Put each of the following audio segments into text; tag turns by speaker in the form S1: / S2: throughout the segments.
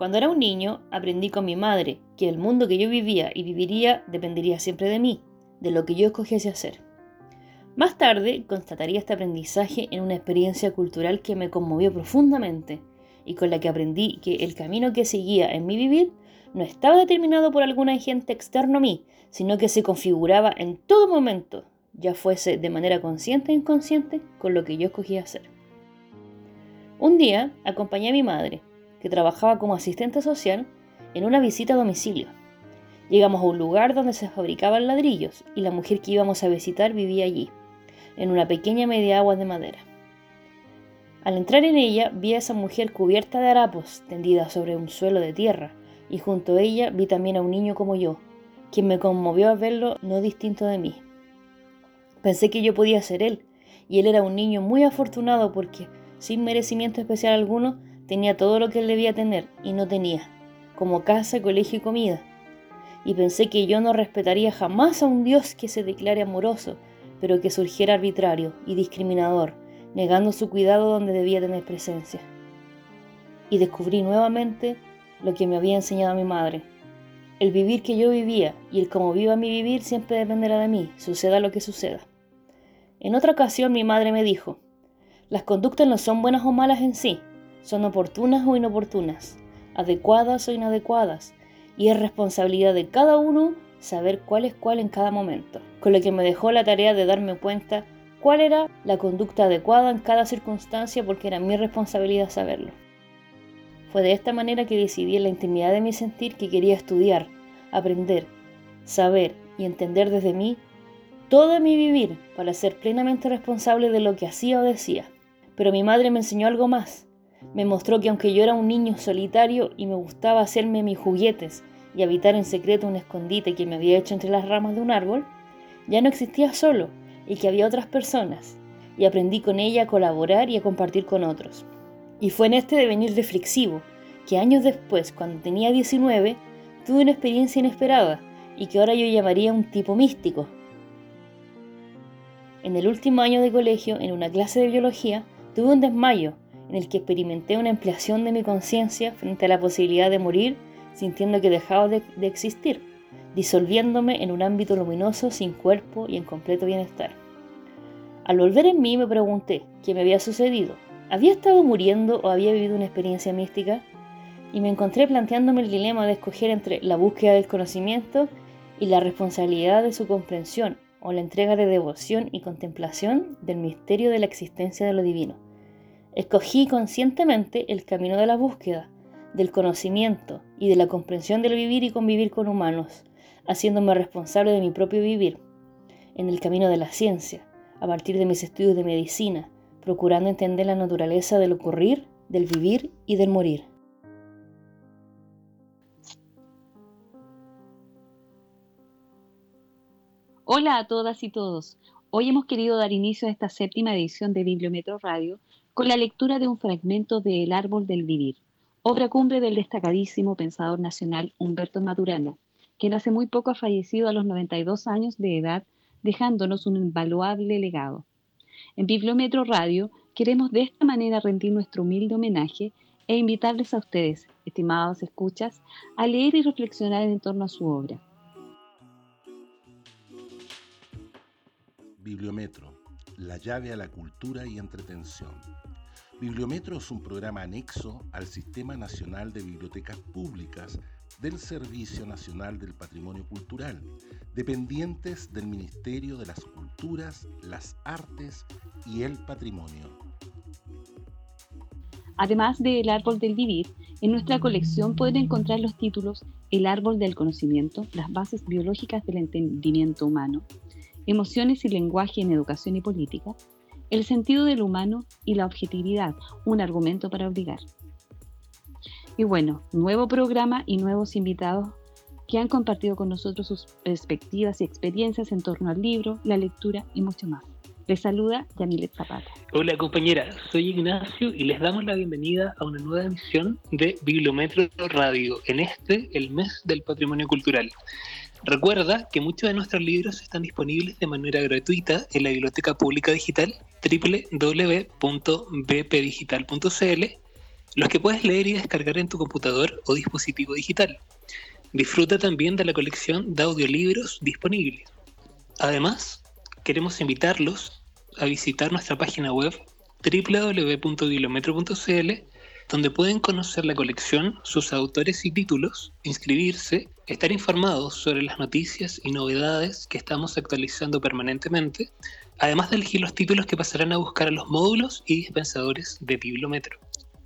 S1: Cuando era un niño, aprendí con mi madre que el mundo que yo vivía y viviría dependería siempre de mí, de lo que yo escogiese hacer. Más tarde, constataría este aprendizaje en una experiencia cultural que me conmovió profundamente y con la que aprendí que el camino que seguía en mi vivir no estaba determinado por algún agente externo a mí, sino que se configuraba en todo momento, ya fuese de manera consciente o inconsciente, con lo que yo escogía hacer. Un día acompañé a mi madre, que trabajaba como asistente social, en una visita a domicilio. Llegamos a un lugar donde se fabricaban ladrillos y la mujer que íbamos a visitar vivía allí, en una pequeña media agua de madera. Al entrar en ella vi a esa mujer cubierta de harapos, tendida sobre un suelo de tierra, y junto a ella vi también a un niño como yo, quien me conmovió a verlo no distinto de mí. Pensé que yo podía ser él, y él era un niño muy afortunado porque, sin merecimiento especial alguno, tenía todo lo que él debía tener y no tenía, como casa, colegio y comida. Y pensé que yo no respetaría jamás a un Dios que se declare amoroso, pero que surgiera arbitrario y discriminador, negando su cuidado donde debía tener presencia. Y descubrí nuevamente lo que me había enseñado mi madre. El vivir que yo vivía y el cómo viva mi vivir siempre dependerá de mí, suceda lo que suceda. En otra ocasión mi madre me dijo, las conductas no son buenas o malas en sí, son oportunas o inoportunas, adecuadas o inadecuadas, y es responsabilidad de cada uno saber cuál es cuál en cada momento, con lo que me dejó la tarea de darme cuenta cuál era la conducta adecuada en cada circunstancia porque era mi responsabilidad saberlo. Fue de esta manera que decidí en la intimidad de mi sentir que quería estudiar, aprender, saber y entender desde mí todo mi vivir para ser plenamente responsable de lo que hacía o decía. Pero mi madre me enseñó algo más. Me mostró que aunque yo era un niño solitario y me gustaba hacerme mis juguetes y habitar en secreto un escondite que me había hecho entre las ramas de un árbol, ya no existía solo y que había otras personas, y aprendí con ella a colaborar y a compartir con otros. Y fue en este devenir reflexivo que años después, cuando tenía 19, tuve una experiencia inesperada y que ahora yo llamaría un tipo místico. En el último año de colegio, en una clase de biología, tuve un desmayo en el que experimenté una ampliación de mi conciencia frente a la posibilidad de morir sintiendo que dejaba de, existir, disolviéndome en un ámbito luminoso sin cuerpo y en completo bienestar. Al volver en mí me pregunté qué me había sucedido. ¿Había estado muriendo o había vivido una experiencia mística? Y me encontré planteándome el dilema de escoger entre la búsqueda del conocimiento y la responsabilidad de su comprensión o la entrega de devoción y contemplación del misterio de la existencia de lo divino. Escogí conscientemente el camino de la búsqueda, del conocimiento y de la comprensión del vivir y convivir con humanos, haciéndome responsable de mi propio vivir, en el camino de la ciencia, a partir de mis estudios de medicina, procurando entender la naturaleza del ocurrir, del vivir y del morir.
S2: Hola a todas y todos. Hoy hemos querido dar inicio a esta séptima edición de Bibliometro Radio con la lectura de un fragmento de El Árbol del Vivir, obra cumbre del destacadísimo pensador nacional Humberto Maturana, quien hace muy poco ha fallecido a los 92 años de edad, dejándonos un invaluable legado. En Bibliometro Radio queremos de esta manera rendir nuestro humilde homenaje e invitarles a ustedes, estimados escuchas, a leer y reflexionar en torno a su obra.
S3: Bibliometro, la llave a la cultura y entretención. Bibliometro es un programa anexo al Sistema Nacional de Bibliotecas Públicas del Servicio Nacional del Patrimonio Cultural, dependientes del Ministerio de las Culturas, las Artes y el Patrimonio.
S2: Además de El Árbol del Vivir, en nuestra colección pueden encontrar los títulos El Árbol del Conocimiento, las bases biológicas del entendimiento humano, Emociones y lenguaje en educación y política, el sentido del humano y la objetividad, un argumento para obligar. Y bueno, nuevo programa y nuevos invitados que han compartido con nosotros sus perspectivas y experiencias en torno al libro, la lectura y mucho más. Les saluda Yamilet Zapata.
S4: Hola compañera, soy Ignacio y les damos la bienvenida a una nueva emisión de Bibliometro Radio, en este, el mes del patrimonio cultural. Recuerda que muchos de nuestros libros están disponibles de manera gratuita en la Biblioteca Pública Digital www.bpdigital.cl, los que puedes leer y descargar en tu computador o dispositivo digital. Disfruta también de la colección de audiolibros disponibles. Además, queremos invitarlos a visitar nuestra página web www.bibliometro.cl donde pueden conocer la colección, sus autores y títulos, inscribirse, estar informados sobre las noticias y novedades que estamos actualizando permanentemente, además de elegir los títulos que pasarán a buscar a los módulos y dispensadores de Bibliometro.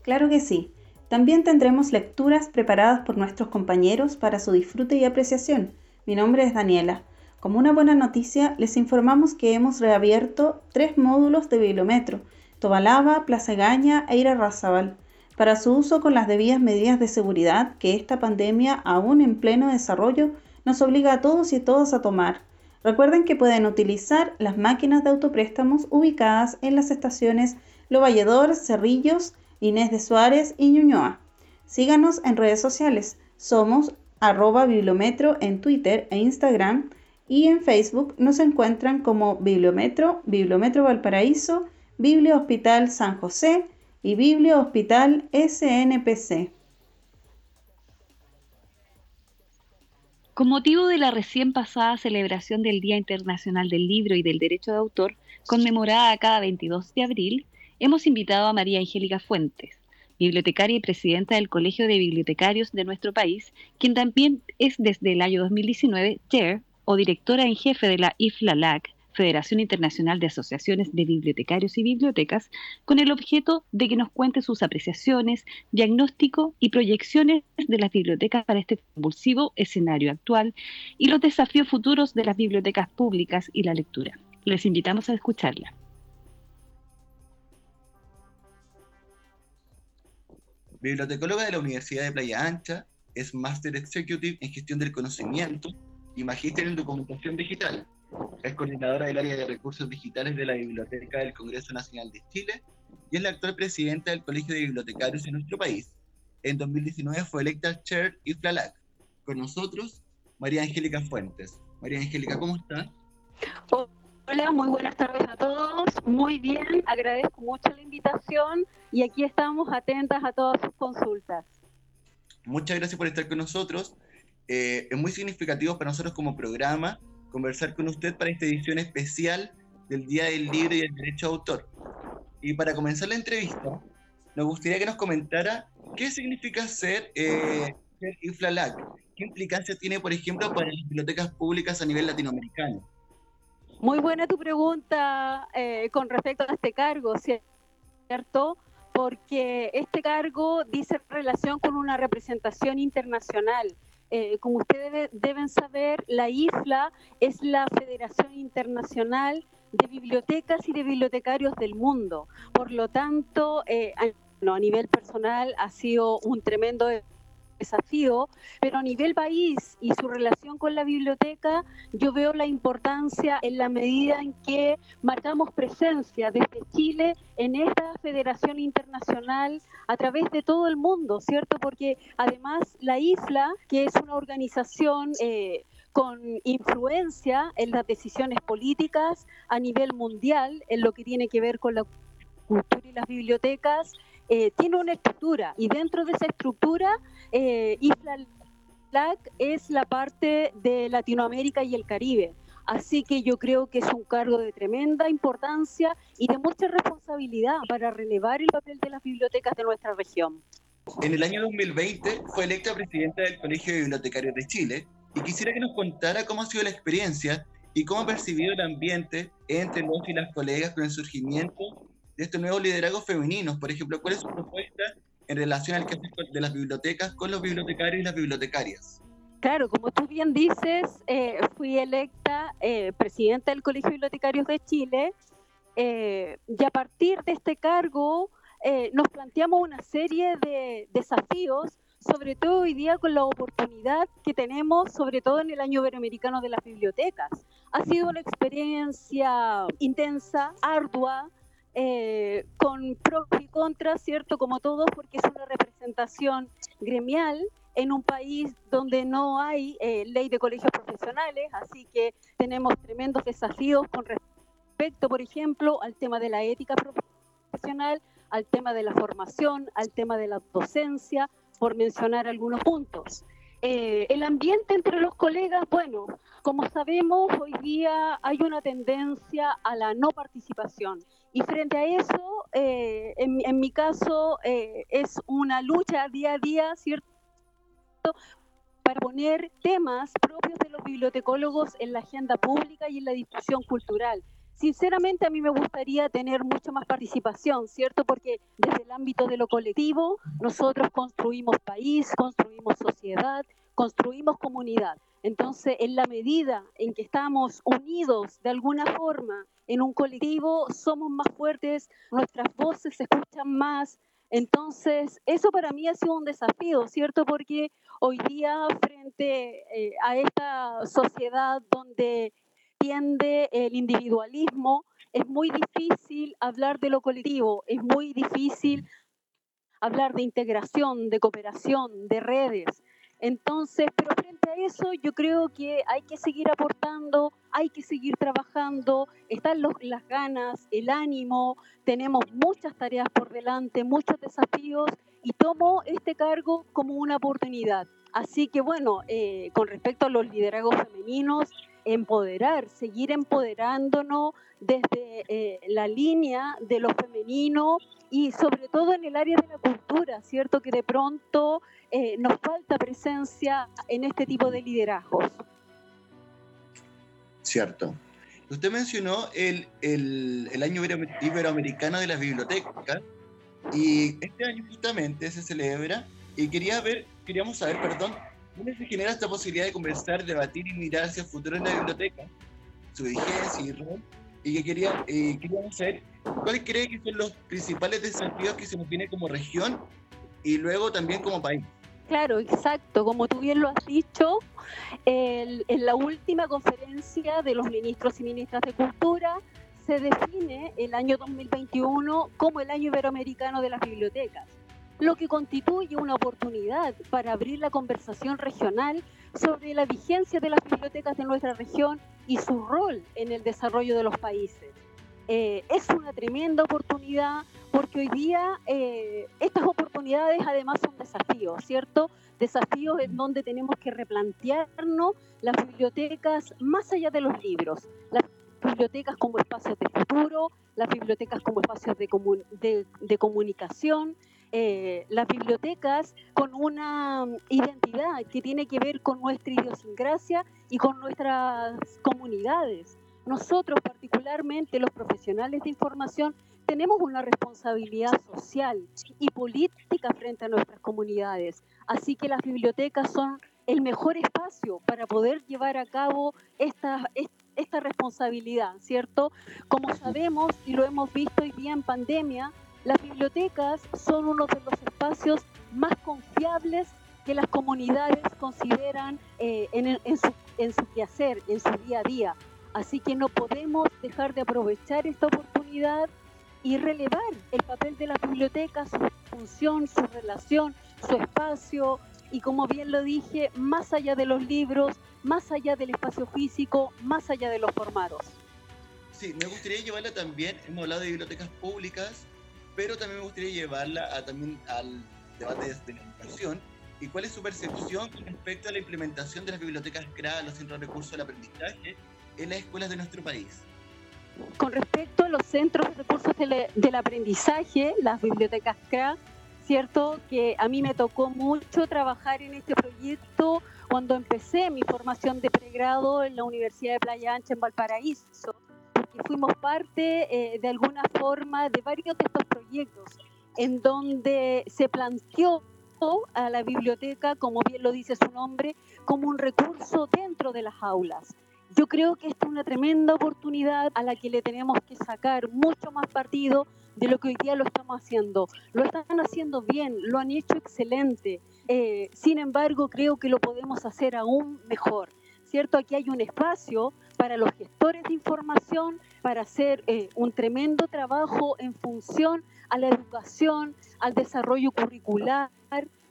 S5: Claro que sí. También tendremos lecturas preparadas por nuestros compañeros para su disfrute y apreciación. Mi nombre es Daniela. Como una buena noticia, les informamos que hemos reabierto tres módulos de Bibliometro, Tobalaba, Plaza Gaña e Ira para su uso con las debidas medidas de seguridad que esta pandemia, aún en pleno desarrollo, nos obliga a todos y todas a tomar. Recuerden que pueden utilizar las máquinas de autopréstamos ubicadas en las estaciones Lo Valledor, Cerrillos, Inés de Suárez y Ñuñoa. Síganos en redes sociales. Somos arroba bibliometro en Twitter e Instagram y en Facebook nos encuentran como Bibliometro, Bibliometro Valparaíso, Biblia Hospital San José, y Biblia Hospital SNPC.
S2: Con motivo de la recién pasada celebración del Día Internacional del Libro y del Derecho de Autor, conmemorada cada 22 de abril, hemos invitado a María Angélica Fuentes, bibliotecaria y presidenta del Colegio de Bibliotecarios de nuestro país, quien también es desde el año 2019 chair o directora en jefe de la IFLALAC, Federación Internacional de Asociaciones de Bibliotecarios y Bibliotecas, con el objeto de que nos cuente sus apreciaciones, diagnóstico y proyecciones de las bibliotecas para este convulsivo escenario actual y los desafíos futuros de las bibliotecas públicas y la lectura. Les invitamos a escucharla.
S6: Bibliotecóloga de la Universidad de Playa Ancha, es Master Executive en Gestión del Conocimiento y Magíster en Documentación Digital es coordinadora del área de recursos digitales de la Biblioteca del Congreso Nacional de Chile y es la actual presidenta del Colegio de Bibliotecarios en nuestro país. En 2019 fue electa Chair y Flalac. Con nosotros, María Angélica Fuentes. María Angélica, ¿cómo está?
S7: Hola, muy buenas tardes a todos. Muy bien, agradezco mucho la invitación y aquí estamos atentas a todas sus consultas.
S6: Muchas gracias por estar con nosotros. Eh, es muy significativo para nosotros como programa conversar con usted para esta edición especial del Día del Libro y el Derecho de Autor. Y para comenzar la entrevista, nos gustaría que nos comentara qué significa ser, eh, ser IFLALAC, qué implicancia tiene, por ejemplo, para las bibliotecas públicas a nivel latinoamericano.
S7: Muy buena tu pregunta eh, con respecto a este cargo, ¿cierto? Porque este cargo dice relación con una representación internacional eh, como ustedes deben saber, la IFLA es la Federación Internacional de Bibliotecas y de Bibliotecarios del Mundo. Por lo tanto, eh, a nivel personal ha sido un tremendo desafío, pero a nivel país y su relación con la biblioteca, yo veo la importancia en la medida en que marcamos presencia desde Chile en esta federación internacional a través de todo el mundo, ¿cierto? Porque además la ISLA, que es una organización... Eh, con influencia en las decisiones políticas a nivel mundial, en lo que tiene que ver con la cultura y las bibliotecas, eh, tiene una estructura y dentro de esa estructura eh, Isla LAC es la parte de Latinoamérica y el Caribe. Así que yo creo que es un cargo de tremenda importancia y de mucha responsabilidad para relevar el papel de las bibliotecas de nuestra región.
S6: En el año 2020 fue electa presidenta del Colegio de Bibliotecarios de Chile y quisiera que nos contara cómo ha sido la experiencia y cómo ha percibido el ambiente entre los y las colegas con el surgimiento de estos nuevos liderazgos femeninos? Por ejemplo, ¿cuál es su propuesta en relación al caso de las bibliotecas con los bibliotecarios y las bibliotecarias?
S7: Claro, como tú bien dices, eh, fui electa eh, presidenta del Colegio de Bibliotecarios de Chile eh, y a partir de este cargo nos planteamos una serie de desafíos, sobre todo hoy día con la oportunidad que tenemos, sobre todo en el año iberoamericano de las bibliotecas. Ha sido una experiencia intensa, ardua, eh, con pros y contras, ¿cierto? Como todos, porque es una representación gremial en un país donde no hay eh, ley de colegios profesionales, así que tenemos tremendos desafíos con respecto, por ejemplo, al tema de la ética profesional, al tema de la formación, al tema de la docencia, por mencionar algunos puntos. Eh, el ambiente entre los colegas, bueno, como sabemos, hoy día hay una tendencia a la no participación. Y frente a eso, eh, en, mi caso, eh, es una lucha día a día, ¿cierto? Para poner temas propios de los bibliotecólogos en la agenda pública y en la discusión cultural. Sinceramente a mí me gustaría tener mucha más participación, ¿cierto? Porque desde el ámbito de lo colectivo nosotros construimos país, construimos sociedad, construimos comunidad. Entonces, en la medida en que estamos unidos de alguna forma en un colectivo, somos más fuertes, nuestras voces se escuchan más. Entonces, eso para mí ha sido un desafío, ¿cierto? Porque hoy día, frente eh, a esta sociedad donde tiende el individualismo, es muy difícil hablar de lo colectivo, es muy difícil hablar de integración, de cooperación, de redes. Entonces, pero frente a eso yo creo que hay que seguir aportando, hay que seguir trabajando, están las ganas, el ánimo, tenemos muchas tareas por delante, muchos desafíos y tomo este cargo como una oportunidad. Así que bueno, eh, con respecto a los liderazgos femeninos, empoderar, seguir empoderándonos desde eh, la línea de lo femenino y sobre todo en el área de la cultura, ¿cierto? Que de pronto eh, nos falta presencia en este tipo de liderazgos.
S6: Cierto. Usted mencionó el, el, el año iberoamericano de las bibliotecas y este año justamente se celebra y quería ver, queríamos saber, perdón, ¿Cómo se genera esta posibilidad de conversar, debatir y mirar hacia el futuro en la biblioteca? Su vigencia y rol. Y que quería, eh, queríamos saber cuáles cree que son los principales desafíos que se nos viene como región y luego también como país.
S7: Claro, exacto. Como tú bien lo has dicho, en la última conferencia de los ministros y ministras de Cultura se define el año 2021 como el año iberoamericano de las bibliotecas lo que constituye una oportunidad para abrir la conversación regional sobre la vigencia de las bibliotecas de nuestra región y su rol en el desarrollo de los países. Eh, es una tremenda oportunidad porque hoy día eh, estas oportunidades además son desafíos, ¿cierto? Desafíos en donde tenemos que replantearnos las bibliotecas más allá de los libros, las bibliotecas como espacios de futuro, las bibliotecas como espacios de, de comunicación, eh, las bibliotecas con una identidad que tiene que ver con nuestra idiosincrasia y con nuestras comunidades. Nosotros, particularmente los profesionales de información, tenemos una responsabilidad social y política frente a nuestras comunidades. Así que las bibliotecas son el mejor espacio para poder llevar a cabo esta, esta responsabilidad, ¿cierto? Como sabemos y lo hemos visto hoy día en pandemia, las bibliotecas son uno de los espacios más confiables que las comunidades consideran eh, en, su, en su quehacer, en su día a día. Así que no podemos dejar de aprovechar esta oportunidad y relevar el papel de las bibliotecas, su función, su relación, su espacio y como bien lo dije, más allá de los libros, más allá del espacio físico, más allá de los formatos.
S6: Sí, me gustaría llevarla también, hemos hablado de bibliotecas públicas, pero también me gustaría llevarla también al debate de la educación y cuál es su percepción respecto a la implementación de las bibliotecas CRA, los centros de recursos del aprendizaje, en las escuelas de nuestro país.
S7: Con respecto a los centros de recursos del, aprendizaje, las bibliotecas CRA, cierto que a mí me tocó mucho trabajar en este proyecto cuando empecé mi formación de pregrado en la Universidad de Playa Ancha en Valparaíso fuimos parte eh, de alguna forma de varios de estos proyectos en donde se planteó a la biblioteca, como bien lo dice su nombre, como un recurso dentro de las aulas. Yo creo que esta es una tremenda oportunidad a la que le tenemos que sacar mucho más partido de lo que hoy día lo estamos haciendo. Lo están haciendo bien, lo han hecho excelente. Eh, sin embargo, creo que lo podemos hacer aún mejor. ¿cierto? Aquí hay un espacio para los gestores de información, para hacer eh, un tremendo trabajo en función a la educación, al desarrollo curricular,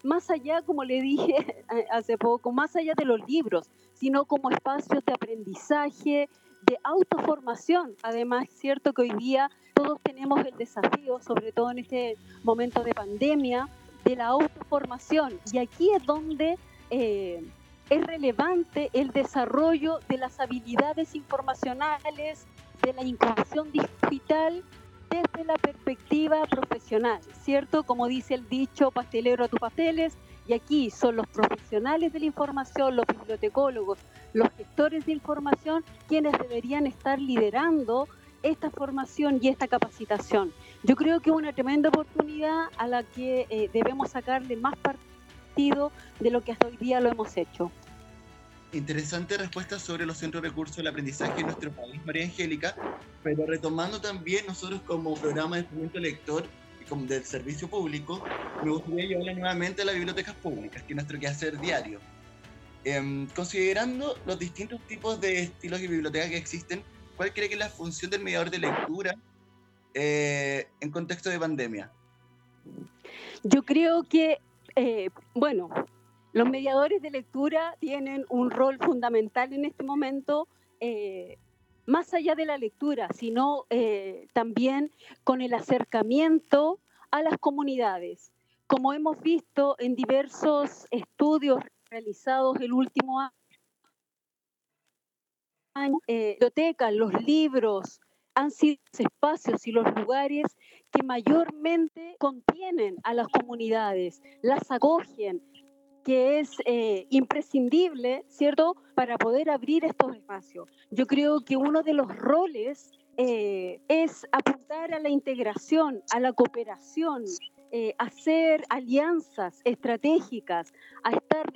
S7: más allá, como le dije hace poco, más allá de los libros, sino como espacios de aprendizaje, de autoformación. Además, cierto que hoy día todos tenemos el desafío, sobre todo en este momento de pandemia, de la autoformación. Y aquí es donde eh, es relevante el desarrollo de las habilidades informacionales, de la inclusión digital desde la perspectiva profesional, ¿cierto? Como dice el dicho, pastelero a tus pasteles, y aquí son los profesionales de la información, los bibliotecólogos, los gestores de información, quienes deberían estar liderando esta formación y esta capacitación. Yo creo que es una tremenda oportunidad a la que eh, debemos sacarle más partido de lo que hasta hoy día lo hemos hecho.
S6: Interesante respuesta sobre los centros de recursos del aprendizaje en nuestro país, María Angélica, pero retomando también nosotros como programa de fomento lector y como del servicio público, me gustaría llevarla nuevamente a las bibliotecas públicas, que es nuestro quehacer diario. Em, considerando los distintos tipos de estilos de biblioteca que existen, ¿cuál cree que es la función del mediador de lectura eh, en contexto de pandemia?
S7: Yo creo que, eh, bueno, los mediadores de lectura tienen un rol fundamental en este momento, eh, más allá de la lectura, sino también con el acercamiento a las comunidades. Como hemos visto en diversos estudios realizados el último año, eh, bibliotecas, los libros, han sido los espacios y los lugares que mayormente contienen a las comunidades, las acogen, que es eh, imprescindible, ¿cierto?, para poder abrir estos espacios. Yo creo que uno de los roles eh, es apuntar a la integración, a la cooperación, eh, hacer alianzas estratégicas, a estar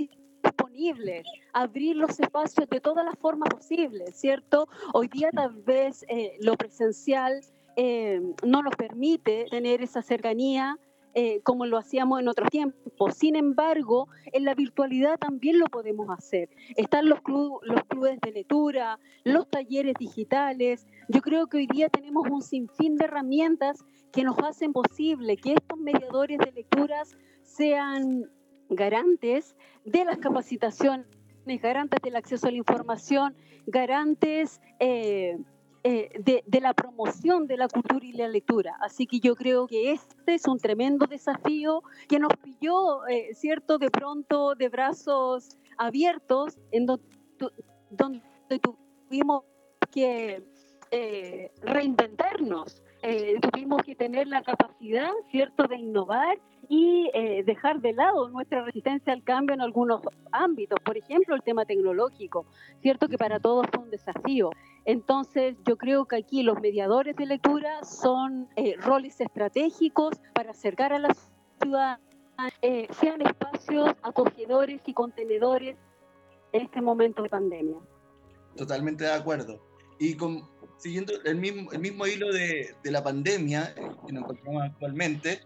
S7: disponibles, abrir los espacios de todas las formas posibles, ¿cierto? Hoy día tal vez eh, lo presencial eh, no nos permite tener esa cercanía, eh, como lo hacíamos en otros tiempos. Sin embargo, en la virtualidad también lo podemos hacer. Están los, los clubes de lectura, los talleres digitales. Yo creo que hoy día tenemos un sinfín de herramientas que nos hacen posible que estos mediadores de lecturas sean garantes de las capacitaciones, garantes del acceso a la información, garantes eh, eh, de, la promoción de la cultura y la lectura. Así que yo creo que este es un tremendo desafío que nos pilló, eh, ¿cierto?, de pronto de brazos abiertos, en donde, tuvimos que reinventarnos. Tuvimos que tener la capacidad, ¿cierto?, de innovar y dejar de lado nuestra resistencia al cambio en algunos ámbitos, por ejemplo, el tema tecnológico, ¿cierto?, que para todos fue un desafío. Entonces, yo creo que aquí los mediadores de lectura son eh, roles estratégicos para acercar a la ciudad, eh, sean espacios acogedores y contenedores en este momento de pandemia.
S6: Totalmente de acuerdo. Y con, siguiendo el mismo, el mismo hilo de, de la pandemia que nos encontramos actualmente,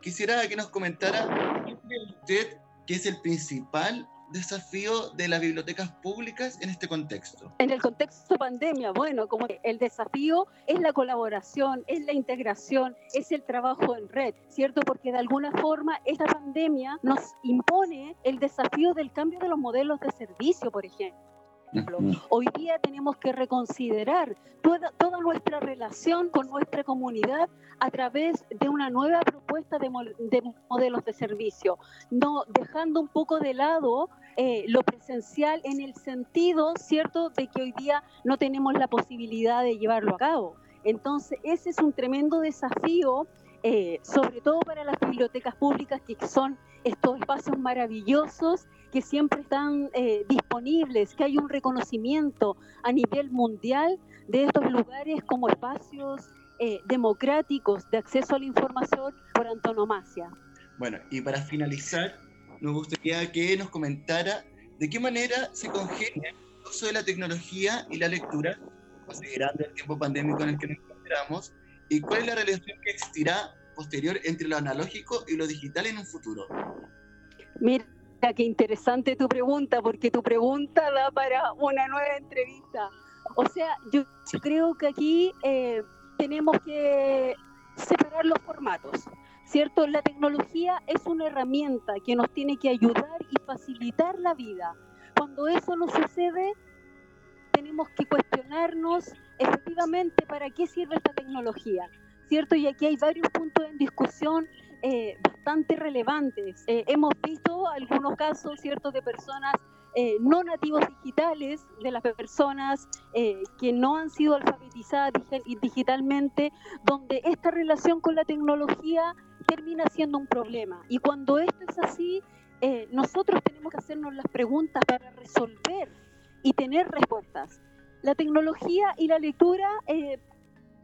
S6: quisiera que nos comentara qué cree usted que es el principal desafío de las bibliotecas públicas en este contexto?
S7: En el contexto de pandemia, bueno, como el desafío es la colaboración, es la integración, es el trabajo en red, ¿cierto? Porque de alguna forma esta pandemia nos impone el desafío del cambio de los modelos de servicio, por ejemplo. Hoy día tenemos que reconsiderar toda, toda, nuestra relación con nuestra comunidad a través de una nueva propuesta de, modelos de servicio, no dejando un poco de lado eh, lo presencial en el sentido, ¿cierto?, de que hoy día no tenemos la posibilidad de llevarlo a cabo. Entonces, ese es un tremendo desafío, eh, sobre todo para las bibliotecas públicas, que son estos espacios maravillosos que siempre están eh, disponibles, que hay un reconocimiento a nivel mundial de estos lugares como espacios eh, democráticos de acceso a la información por antonomasia.
S6: Bueno, y para finalizar, nos gustaría que nos comentara de qué manera se congenia el uso de la tecnología y la lectura, considerando el tiempo pandémico en el que nos encontramos, y cuál es la relación que existirá posterior entre lo analógico y lo digital en un futuro.
S7: Mira, qué interesante tu pregunta, porque tu pregunta da para una nueva entrevista. O sea, yo, creo que aquí eh, tenemos que separar los formatos, ¿cierto? La tecnología es una herramienta que nos tiene que ayudar y facilitar la vida. Cuando eso no sucede, tenemos que cuestionarnos efectivamente para qué sirve esta tecnología, ¿cierto? Y aquí hay varios puntos en discusión eh, bastante relevantes. Eh, hemos visto algunos casos, ¿cierto?, de personas eh, no nativos digitales, de las personas que no han sido alfabetizadas digitalmente, donde esta relación con la tecnología termina siendo un problema. Y cuando esto es así, nosotros tenemos que hacernos las preguntas para resolver y tener respuestas. La tecnología y la lectura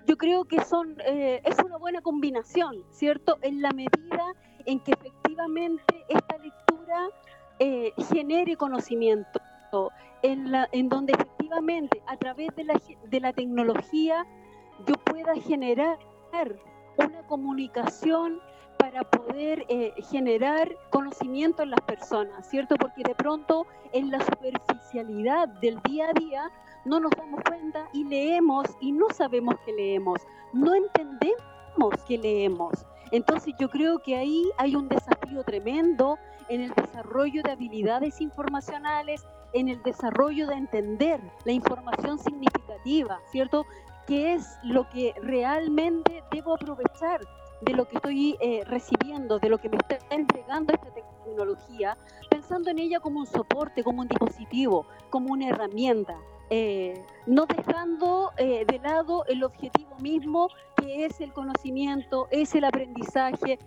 S7: yo creo que son, eh, es una buena combinación, ¿cierto? En la medida en que efectivamente esta lectura eh, genere conocimiento, en, la, en donde efectivamente a través de la, de la tecnología yo pueda generar una comunicación para poder eh, generar conocimiento en las personas, ¿cierto? Porque de pronto en la superficialidad del día a día no nos damos cuenta y leemos y no sabemos que leemos, no entendemos que leemos. Entonces yo creo que ahí hay un desafío tremendo en el desarrollo de habilidades informacionales, en el desarrollo de entender la información significativa, ¿cierto? ¿Qué es lo que realmente debo aprovechar de lo que estoy eh, recibiendo, de lo que me está entregando esta tecnología, pensando en ella como un soporte, como un dispositivo, como una herramienta. Eh, no dejando eh, de lado el objetivo mismo que es el conocimiento, es el aprendizaje,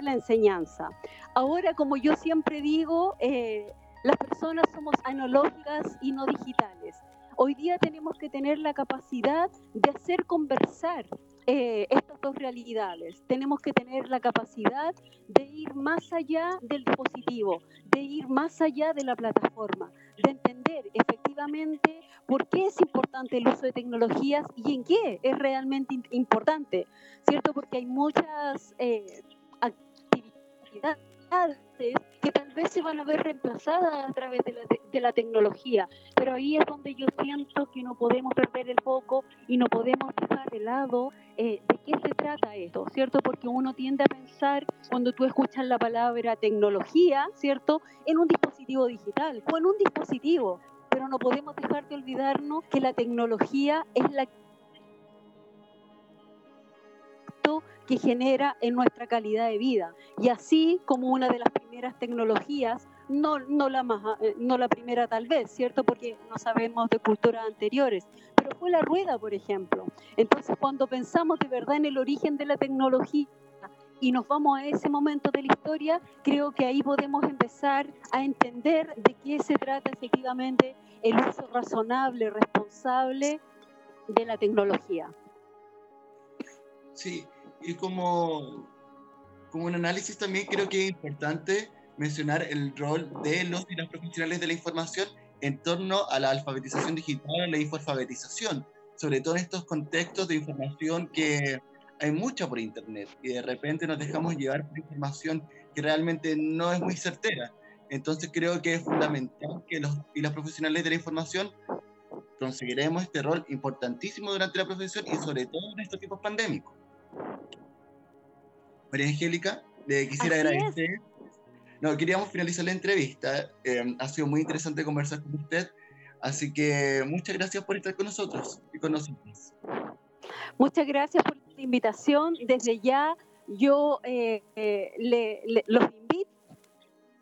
S7: la enseñanza. Ahora, como yo siempre digo, eh, las personas somos analógicas y no digitales. Hoy día tenemos que tener la capacidad de hacer conversar estas dos realidades. Tenemos que tener la capacidad de ir más allá del dispositivo, de ir más allá de la plataforma, de entender efectivamente por qué es importante el uso de tecnologías y en qué es realmente importante, ¿cierto? Porque hay muchas eh, actividades que tal vez se van a ver reemplazadas a través de la, de la, tecnología, pero ahí es donde yo siento que no podemos perder el foco y no podemos dejar de lado eh, de qué se trata esto, ¿cierto? Porque uno tiende a pensar cuando tú escuchas la palabra tecnología, ¿cierto? En un dispositivo digital o en un dispositivo, pero no podemos dejar de olvidarnos que la tecnología es la que genera en nuestra calidad de vida. Y así como una de las primeras tecnologías, no, no, la, más, eh, no la primera tal vez, ¿cierto? Porque no sabemos de culturas anteriores, pero fue la rueda, por ejemplo. Entonces, cuando pensamos de verdad en el origen de la tecnología, y nos vamos a ese momento de la historia, creo que ahí podemos empezar a entender de qué se trata efectivamente el uso razonable, responsable de la tecnología.
S6: Sí, y como, como un análisis también creo que es importante mencionar el rol de los y las profesionales de la información en torno a la alfabetización digital, a la infoalfabetización, sobre todo en estos contextos de información que hay mucha por internet y de repente nos dejamos llevar por información que realmente no es muy certera. Entonces creo que es fundamental que los y las profesionales de la información conseguiremos este rol importantísimo durante la profesión y sobre todo en estos tiempos pandémicos. María Angélica, le quisiera agradecer. No, queríamos finalizar la entrevista. Eh, ha sido muy interesante conversar con usted. Así que muchas gracias por estar con nosotros y con nosotros.
S7: Muchas gracias por la invitación. Desde ya yo eh, eh, los invito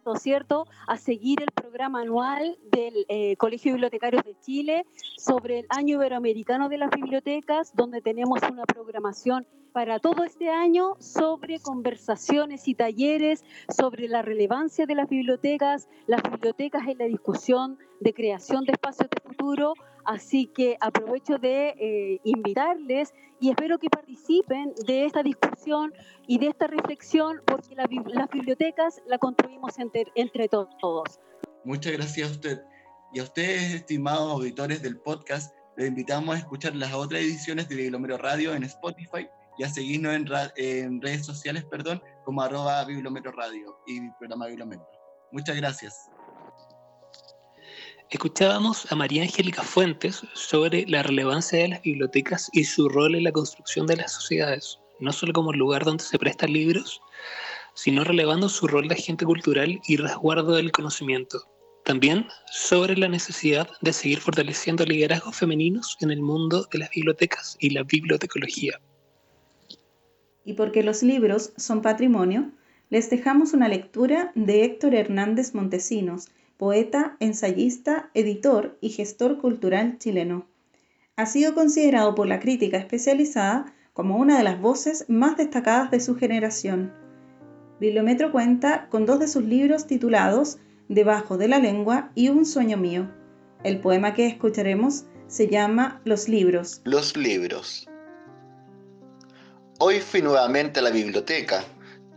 S7: ¿no cierto?, a seguir el programa anual del eh, Colegio de Bibliotecarios de Chile sobre el Año Iberoamericano de las Bibliotecas, donde tenemos una programación para todo este año sobre conversaciones y talleres sobre la relevancia de las bibliotecas, las bibliotecas en la discusión de creación de espacios de futuro. Así que aprovecho de eh, invitarles y espero que participen de esta discusión y de esta reflexión porque las bibliotecas la construimos entre, entre todos.
S6: Muchas gracias a usted. Y a ustedes, estimados auditores del podcast, les invitamos a escuchar las otras ediciones de Bibliomero Radio en Spotify a seguirnos en, redes sociales perdón, como arroba Bibliometro Radio y programa Bibliometro. Muchas gracias.
S4: Escuchábamos a María Angélica Fuentes sobre la relevancia de las bibliotecas y su rol en la construcción de las sociedades, no solo como lugar donde se prestan libros, sino relevando su rol de agente cultural y resguardo del conocimiento. También sobre la necesidad de seguir fortaleciendo liderazgos femeninos en el mundo de las bibliotecas y la bibliotecología.
S5: Y porque los libros son patrimonio, les dejamos una lectura de Héctor Hernández Montesinos, poeta, ensayista, editor y gestor cultural chileno. Ha sido considerado por la crítica especializada como una de las voces más destacadas de su generación. Bibliometro cuenta con dos de sus libros titulados Debajo de la lengua y Un sueño mío. El poema que escucharemos se llama Los libros.
S8: Los libros. Hoy fui nuevamente a la biblioteca.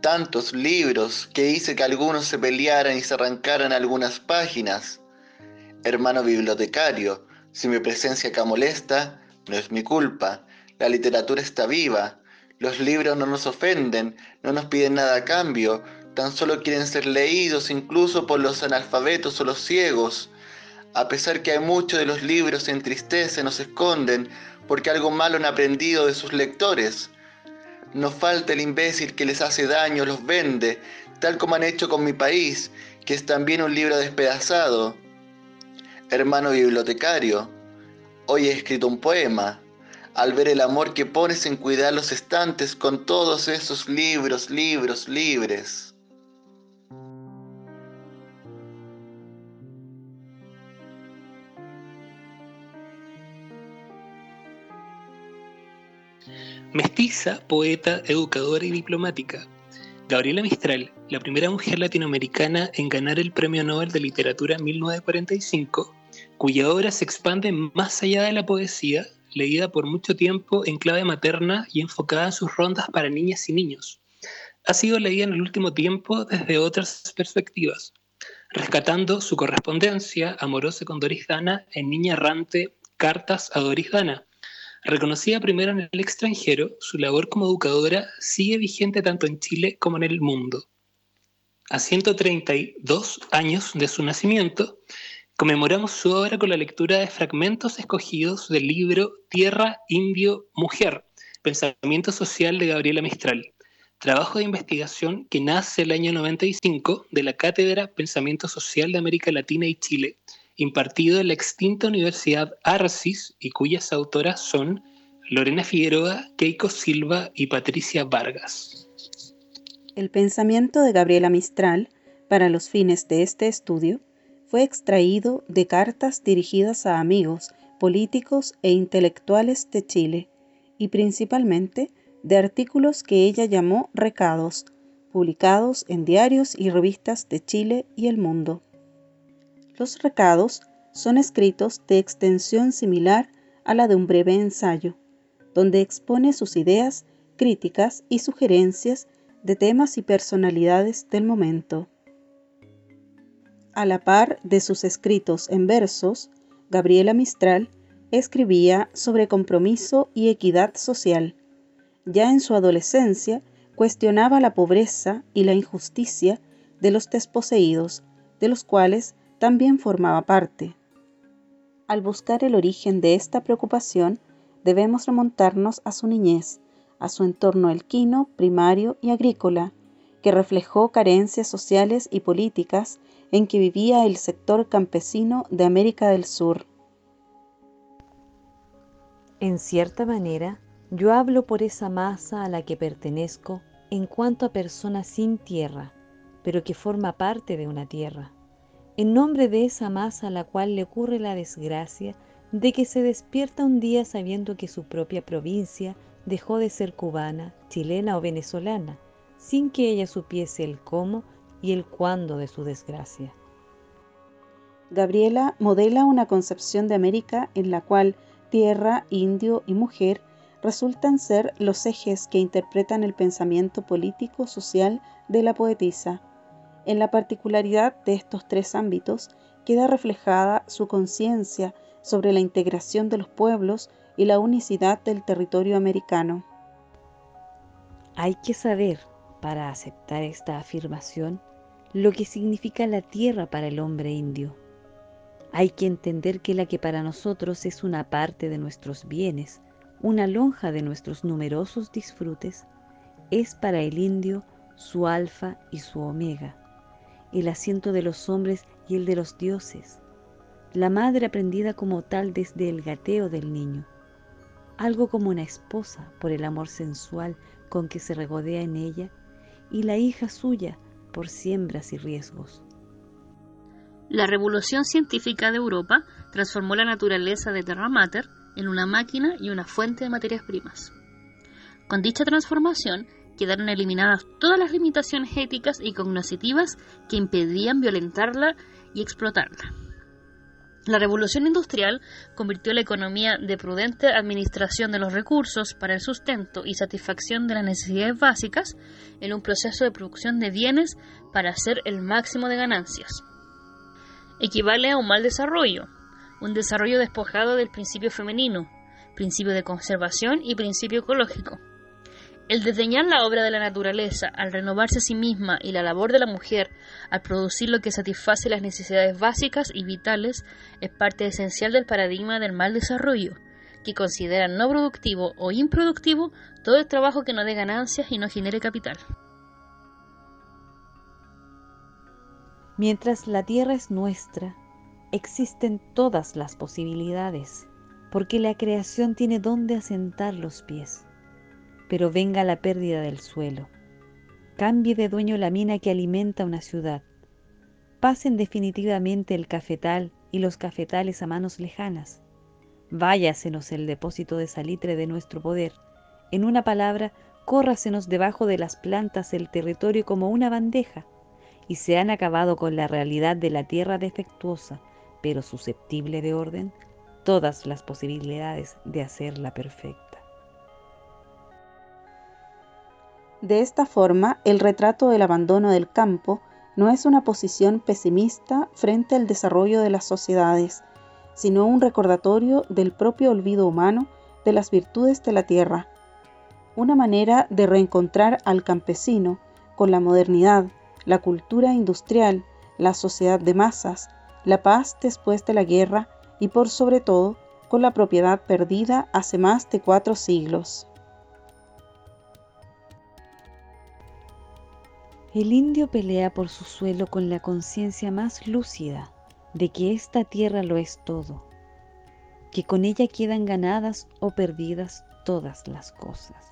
S8: Tantos libros que hice que algunos se pelearan y se arrancaran algunas páginas. Hermano bibliotecario, si mi presencia acá molesta, no es mi culpa. La literatura está viva. Los libros no nos ofenden, no nos piden nada a cambio, tan solo quieren ser leídos incluso por los analfabetos o los ciegos. A pesar que hay muchos de los libros se entristecen o se esconden porque algo malo han aprendido de sus lectores. No falta el imbécil que les hace daño, los vende, tal como han hecho con mi país, que es también un libro despedazado. Hermano bibliotecario, hoy he escrito un poema, al ver el amor que pones en cuidar los estantes con todos esos libros, libros, libres.
S4: Mestiza, poeta, educadora y diplomática. Gabriela Mistral, la primera mujer latinoamericana en ganar el Premio Nobel de Literatura en 1945, cuya obra se expande más allá de la poesía, leída por mucho tiempo en clave materna y enfocada en sus rondas para niñas y niños. Ha sido leída en el último tiempo desde otras perspectivas, rescatando su correspondencia amorosa con Doris Dana en Niña Errante, Cartas a Doris Dana, Reconocida primero en el extranjero, su labor como educadora sigue vigente tanto en Chile como en el mundo. A 132 años de su nacimiento, conmemoramos su obra con la lectura de fragmentos escogidos del libro Tierra, Indio, Mujer, Pensamiento Social de Gabriela Mistral, trabajo de investigación que nace el año 95 de la Cátedra Pensamiento Social de América Latina y Chile, impartido en la extinta Universidad Arcis y cuyas autoras son Lorena Figueroa, Keiko Silva y Patricia Vargas.
S5: El pensamiento de Gabriela Mistral, para los fines de este estudio, fue extraído de cartas dirigidas a amigos, políticos e intelectuales de Chile, y principalmente de artículos que ella llamó recados, publicados en diarios y revistas de Chile y el mundo. Los recados son escritos de extensión similar a la de un breve ensayo, donde expone sus ideas, críticas y sugerencias de temas y personalidades del momento. A la par de sus escritos en versos, Gabriela Mistral escribía sobre compromiso y equidad social. Ya en su adolescencia cuestionaba la pobreza y la injusticia de los desposeídos, de los cuales también formaba parte. Al buscar el origen de esta preocupación, debemos remontarnos a su niñez, a su entorno elquino, primario y agrícola, que reflejó carencias sociales y políticas en que vivía el sector campesino de América del Sur.
S2: En cierta manera, yo hablo por esa masa a la que pertenezco en cuanto a persona sin tierra, pero que forma parte de una tierra en nombre de esa masa a la cual le ocurre la desgracia de que se despierta un día sabiendo que su propia provincia dejó de ser cubana, chilena o venezolana, sin que ella supiese el cómo y el cuándo de su desgracia.
S5: Gabriela modela una concepción de América en la cual tierra, indio y mujer resultan ser los ejes que interpretan el pensamiento político-social de la poetisa en la particularidad de estos tres ámbitos queda reflejada su conciencia sobre la integración de los pueblos y la unicidad del territorio americano.
S9: Hay que saber, para aceptar esta afirmación, lo que significa la tierra para el hombre indio. Hay que entender que la que para nosotros es una parte de nuestros bienes, una lonja de nuestros numerosos disfrutes, es para el indio su alfa y su omega, el asiento de los hombres y el de los dioses, la madre aprendida como tal desde el gateo del niño, algo como una esposa por el amor sensual con que se regodea en ella, y la hija suya por siembras y riesgos.
S1: La revolución científica de Europa transformó la naturaleza de Terra Mater en una máquina y una fuente de materias primas. Con dicha transformación quedaron eliminadas todas las limitaciones éticas y cognitivas que impedían violentarla y explotarla. La revolución industrial convirtió la economía de prudente administración de los recursos para el sustento y satisfacción de las necesidades básicas en un proceso de producción de bienes para hacer el máximo de ganancias. Equivale a un mal desarrollo, un desarrollo despojado del principio femenino, principio de conservación y principio ecológico. El desdeñar la obra de la naturaleza al renovarse a sí misma y la labor de la mujer al producir lo que satisface las necesidades básicas y vitales es parte esencial del paradigma del mal desarrollo, que considera no productivo o improductivo todo el trabajo que no dé ganancias y no genere capital.
S9: Mientras la tierra es nuestra, existen todas las posibilidades, porque la creación tiene donde asentar los pies pero venga la pérdida del suelo. Cambie de dueño la mina que alimenta una ciudad. Pasen definitivamente el cafetal y los cafetales a manos lejanas. Váyasenos el depósito de salitre de nuestro poder. En una palabra, córrasenos debajo de las plantas el territorio como una bandeja, y se han acabado con la realidad de la tierra defectuosa, pero susceptible de orden, todas las posibilidades de hacerla perfecta.
S5: De esta forma, el retrato del abandono del campo no es una posición pesimista frente al desarrollo de las sociedades, sino un recordatorio del propio olvido humano de las virtudes de la tierra, una manera de reencontrar al campesino con la modernidad, la cultura industrial, la sociedad de masas, la paz después de la guerra y por sobre todo con la propiedad perdida hace más de cuatro siglos.
S9: El indio pelea por su suelo con la conciencia más lúcida de que esta tierra lo es todo, que con ella quedan ganadas o perdidas todas las cosas.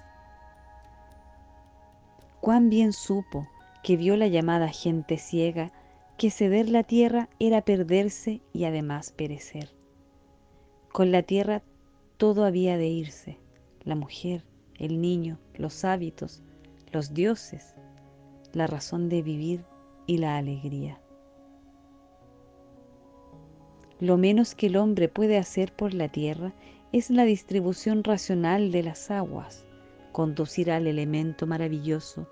S9: Cuán bien supo que vio la llamada gente ciega que ceder la tierra era perderse y además perecer. Con la tierra todo había de irse, la mujer, el niño, los hábitos, los dioses, la razón de vivir y la alegría. Lo menos que el hombre puede hacer por la tierra es la distribución racional de las aguas, conducir al elemento maravilloso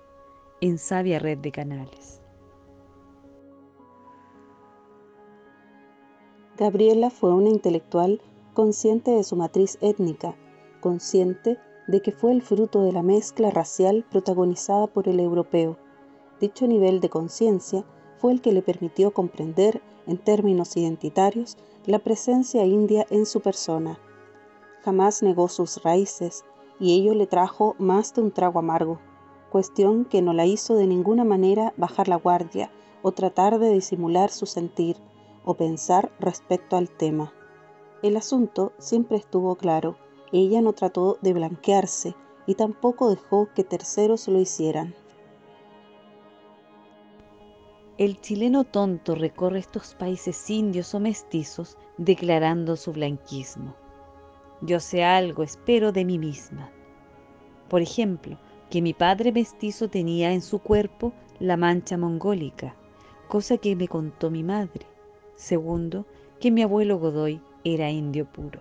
S9: en sabia red de canales.
S5: Gabriela fue una intelectual consciente de su matriz étnica, consciente de que fue el fruto de la mezcla racial protagonizada por el europeo, Dicho nivel de conciencia fue el que le permitió comprender, en términos identitarios, la presencia india en su persona. Jamás negó sus raíces y ello le trajo más de un trago amargo, cuestión que no la hizo de ninguna manera bajar la guardia o tratar de disimular su sentir o pensar respecto al tema. El asunto siempre estuvo claro, ella no trató de blanquearse y tampoco dejó que terceros lo hicieran.
S9: El chileno tonto recorre estos países indios o mestizos declarando su blanquismo. Yo sé algo, espero, de mí misma. Por ejemplo, que mi padre mestizo tenía en su cuerpo la mancha mongólica, cosa que me contó mi madre. Segundo, que mi abuelo Godoy era indio puro.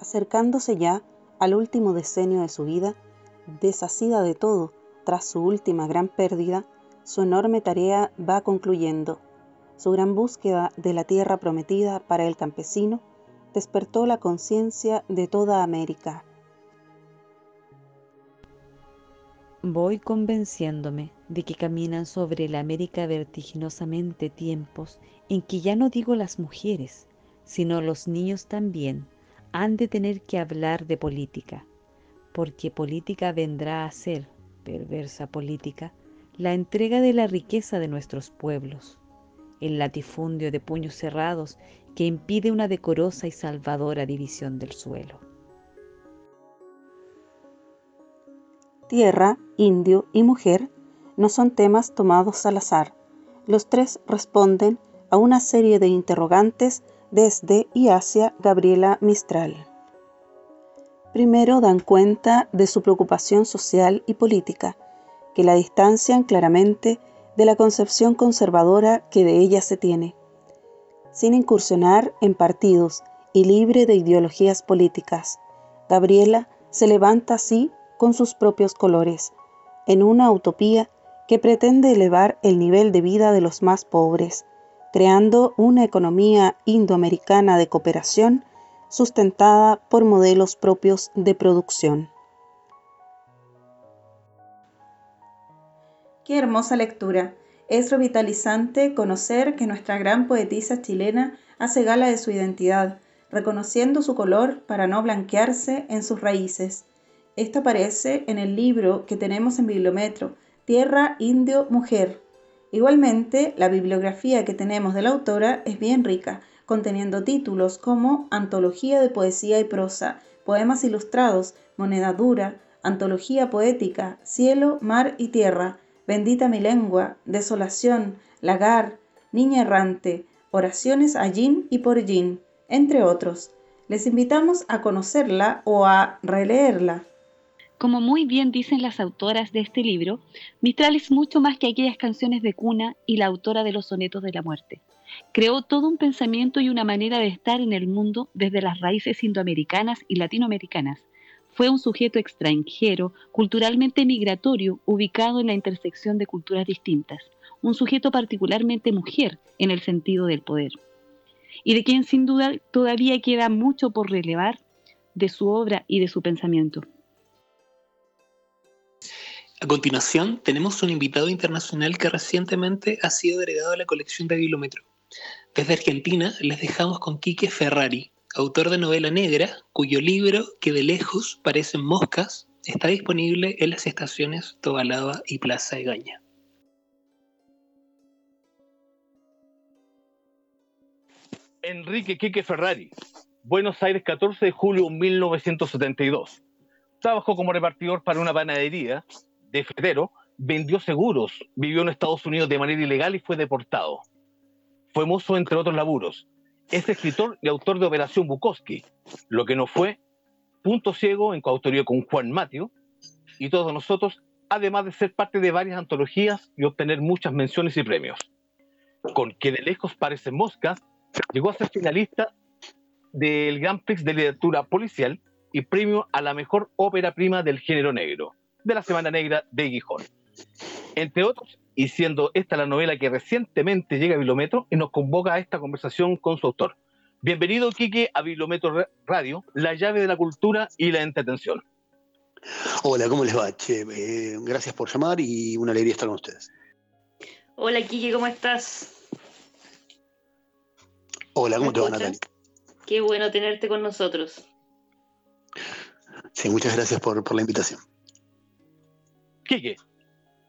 S5: Acercándose ya al último decenio de su vida, Deshacida de todo tras su última gran pérdida, su enorme tarea va concluyendo. Su gran búsqueda de la tierra prometida para el campesino despertó la conciencia de toda América.
S2: Voy convenciéndome de que caminan sobre la América vertiginosamente tiempos en que ya no digo las mujeres, sino los niños también han de tener que hablar de política, porque política vendrá a ser, perversa política, la entrega de la riqueza de nuestros pueblos, el latifundio de puños cerrados que impide una decorosa y salvadora división del suelo.
S5: Tierra, indio y mujer no son temas tomados al azar. Los tres responden a una serie de interrogantes desde y hacia Gabriela Mistral. Primero dan cuenta de su preocupación social y política, que la distancian claramente de la concepción conservadora que de ella se tiene, sin incursionar en partidos y libre de ideologías políticas. Gabriela se levanta así con sus propios colores, en una utopía que pretende elevar el nivel de vida de los más pobres, creando una economía indoamericana de cooperación sustentada por modelos propios de producción. Qué hermosa lectura. Es revitalizante conocer que nuestra gran poetisa chilena hace gala de su identidad, reconociendo su color para no blanquearse en sus raíces. Esto aparece en el libro que tenemos en Bibliometro, Tierra, Indio, Mujer. Igualmente, la bibliografía que tenemos de la autora es bien rica, conteniendo títulos como Antología de Poesía y Prosa, Poemas Ilustrados, Moneda Dura, Antología Poética, Cielo, Mar y Tierra, Bendita mi lengua, Desolación, Lagar, Niña Errante, Oraciones a Yin y por Yin, entre otros. Les invitamos a conocerla o a releerla.
S2: Como muy bien dicen las autoras de este libro, Mistral es mucho más que aquellas canciones de cuna y la autora de los sonetos de la muerte. Creó todo un pensamiento y una manera de estar en el mundo desde las raíces indoamericanas y latinoamericanas. Fue un sujeto extranjero, culturalmente migratorio, ubicado en la intersección de culturas distintas. Un sujeto particularmente mujer en el sentido del poder. Y de quien sin duda todavía queda mucho por relevar de su obra y de su pensamiento.
S4: A continuación, tenemos un invitado internacional que recientemente ha sido agregado a la colección de Bibliometro. Desde Argentina les dejamos con Quique Ferrari, autor de novela negra, cuyo libro, que de lejos parecen moscas, está disponible en las estaciones Tobalaba y Plaza Egaña.
S10: Enrique Quique Ferrari, Buenos Aires, 14 de julio de 1972. Trabajó como repartidor para una panadería de febrero, vendió seguros, vivió en Estados Unidos de manera ilegal y fue deportado. Fue entre otros laburos. Es escritor y autor de Operación Bukowski, lo que no fue Punto Ciego en coautoría con Juan Matio y todos nosotros, además de ser parte de varias antologías y obtener muchas menciones y premios. Con que de lejos parecen moscas, llegó a ser finalista del Grand Prix de Literatura Policial y premio a la mejor ópera prima del género negro de la Semana Negra de Gijón. Entre otros, y siendo esta la novela que recientemente llega a Bibliometro y nos convoca a esta conversación con su autor. Bienvenido, Quique, a Bibliometro Radio, la llave de la cultura y la entretención.
S11: Hola, ¿cómo les va? Eh, gracias por llamar y una alegría estar con ustedes.
S1: Hola, Quique, ¿cómo estás?
S11: Hola, ¿cómo te va, Natalia?
S1: Qué bueno tenerte con nosotros.
S11: Sí, muchas gracias por, por la invitación.
S10: Quique,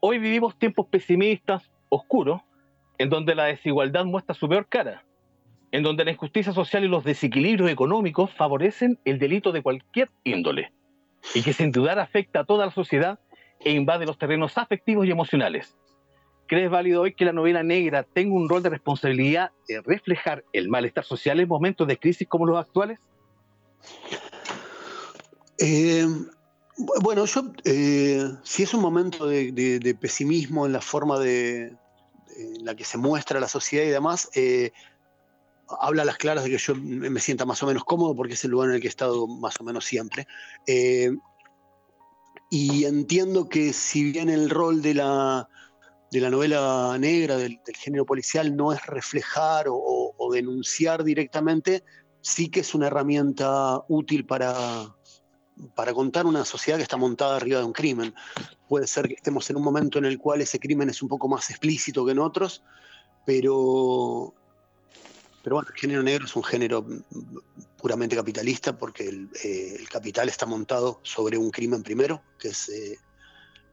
S10: hoy vivimos tiempos pesimistas, oscuros, en donde la desigualdad muestra su peor cara, en donde la injusticia social y los desequilibrios económicos favorecen el delito de cualquier índole, y que sin dudar afecta a toda la sociedad e invade los terrenos afectivos y emocionales. ¿Crees válido hoy que la novela negra tenga un rol de responsabilidad de reflejar el malestar social en momentos de crisis como los actuales?
S11: Eh, bueno, yo, eh, si es un momento de, pesimismo en la forma de, en la que se muestra la sociedad y demás, eh, habla a las claras de que yo me sienta más o menos cómodo porque es el lugar en el que he estado más o menos siempre. Eh, y entiendo que si bien el rol de la, de la novela negra, del, género policial, no es reflejar o, denunciar directamente, sí que es una herramienta útil para, para contar una sociedad que está montada arriba de un crimen. Puede ser que estemos en un momento en el cual ese crimen es un poco más explícito que en otros, pero, pero bueno, el género negro es un género puramente capitalista porque el, eh, capital está montado sobre un crimen primero, que es eh,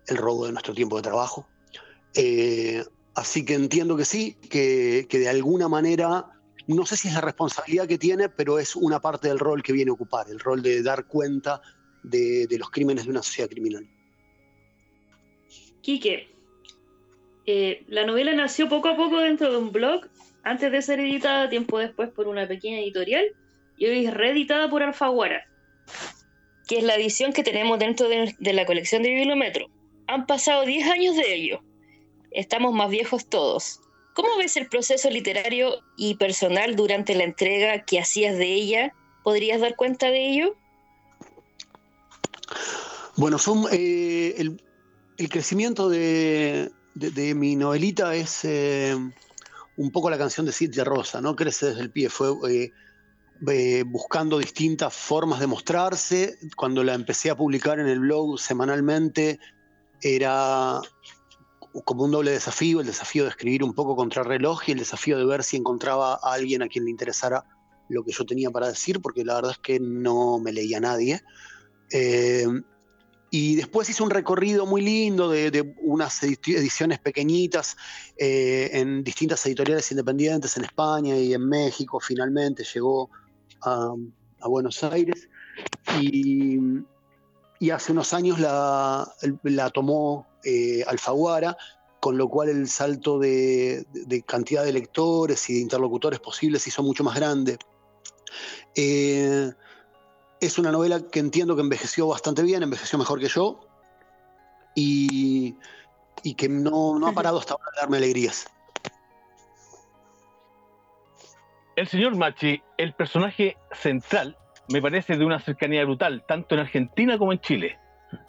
S11: el robo de nuestro tiempo de trabajo. Eh, así que entiendo que sí, que, que de alguna manera no sé si es la responsabilidad que tiene, pero es una parte del rol que viene a ocupar, el rol de dar cuenta de, los crímenes de una sociedad criminal.
S1: Quique, eh, la novela nació poco a poco dentro de un blog, antes de ser editada tiempo después por una pequeña editorial, y hoy es reeditada por Alfaguara, que es la edición que tenemos dentro de, de la colección de Bibliometro. Han pasado 10 años de ello. Estamos más viejos todos. ¿Cómo ves el proceso literario y personal durante la entrega que hacías de ella? ¿Podrías dar cuenta de ello?
S11: Bueno, son, eh, el, crecimiento de, mi novelita es eh, un poco la canción de Cintia Rosa, ¿no? Crece desde el pie, fue eh, buscando distintas formas de mostrarse. Cuando la empecé a publicar en el blog semanalmente, era como un doble desafío, el desafío de escribir un poco contra reloj y el desafío de ver si encontraba a alguien a quien le interesara lo que yo tenía para decir, porque la verdad es que no me leía nadie. Eh, y después hice un recorrido muy lindo de, unas ediciones pequeñitas eh, en distintas editoriales independientes en España y en México. Finalmente llegó a Buenos Aires. Y, y, hace unos años la, la tomó eh, Alfaguara, con lo cual el salto de, cantidad de lectores y de interlocutores posibles hizo mucho más grande. Eh, es una novela que entiendo que envejeció bastante bien, envejeció mejor que yo, y, y que no, no, ha parado hasta ahora de darme alegrías.
S10: El señor Machi, el personaje central, me parece de una cercanía brutal, tanto en Argentina como en Chile.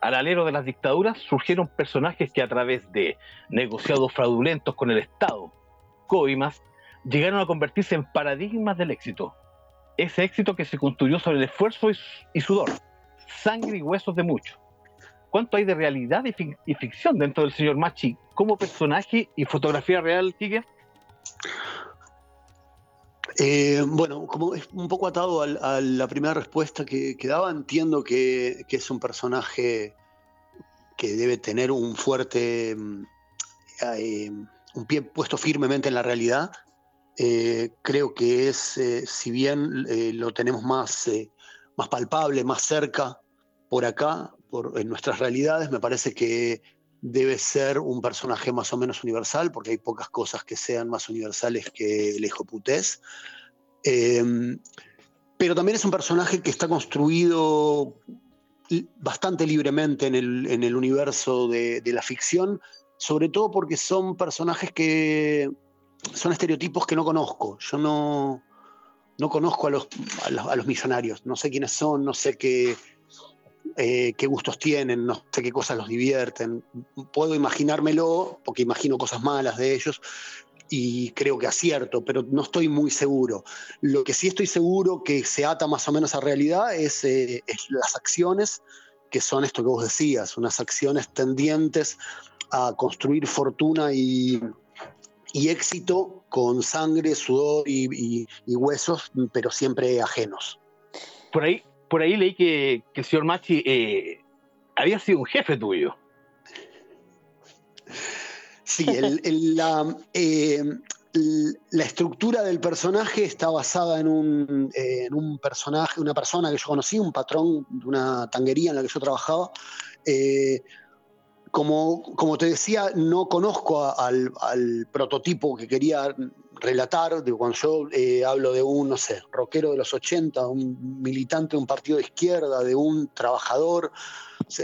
S10: Al alero de las dictaduras surgieron personajes que a través de negociados fraudulentos con el Estado, coimas, llegaron a convertirse en paradigmas del éxito. Ese éxito que se construyó sobre el esfuerzo y sudor, sangre y huesos de muchos. ¿Cuánto hay de realidad y, y ficción dentro del señor Machi como personaje y fotografía real, Tigre?
S11: Eh, bueno, como es un poco atado a, la primera respuesta que, daba, entiendo que, es un personaje que debe tener un fuerte, eh, un pie puesto firmemente en la realidad. Eh, creo que es, si bien lo tenemos más, más palpable, más cerca por acá, por, en nuestras realidades, me parece que debe ser un personaje más o menos universal, porque hay pocas cosas que sean más universales que el hijo putés. Eh, pero también es un personaje que está construido bastante libremente en el, universo de, de, la ficción, sobre todo porque son personajes que son estereotipos que no conozco. Yo no, no conozco a los, a los, a los millonarios, no sé quiénes son, no sé qué, eh, qué gustos tienen, no sé qué cosas los divierten. Puedo imaginármelo, porque imagino cosas malas de ellos, y creo que acierto, pero no estoy muy seguro. Lo que sí estoy seguro que se ata más o menos a realidad es, eh, las acciones, que son esto que vos decías, unas acciones tendientes a construir fortuna y, éxito con sangre, sudor y, y, huesos, pero siempre ajenos.
S10: Por ahí, por ahí leí que, que el señor Machi eh, había sido un jefe tuyo.
S11: Sí, la, eh, la, estructura del personaje está basada en un, eh, en un, personaje, una persona que yo conocí, un patrón de una tanguería en la que yo trabajaba. Como, como, te decía, no conozco al, al, prototipo que quería relatar, de cuando yo eh, hablo de un, no sé, rockero de los 80, un militante de un partido de izquierda, de un trabajador,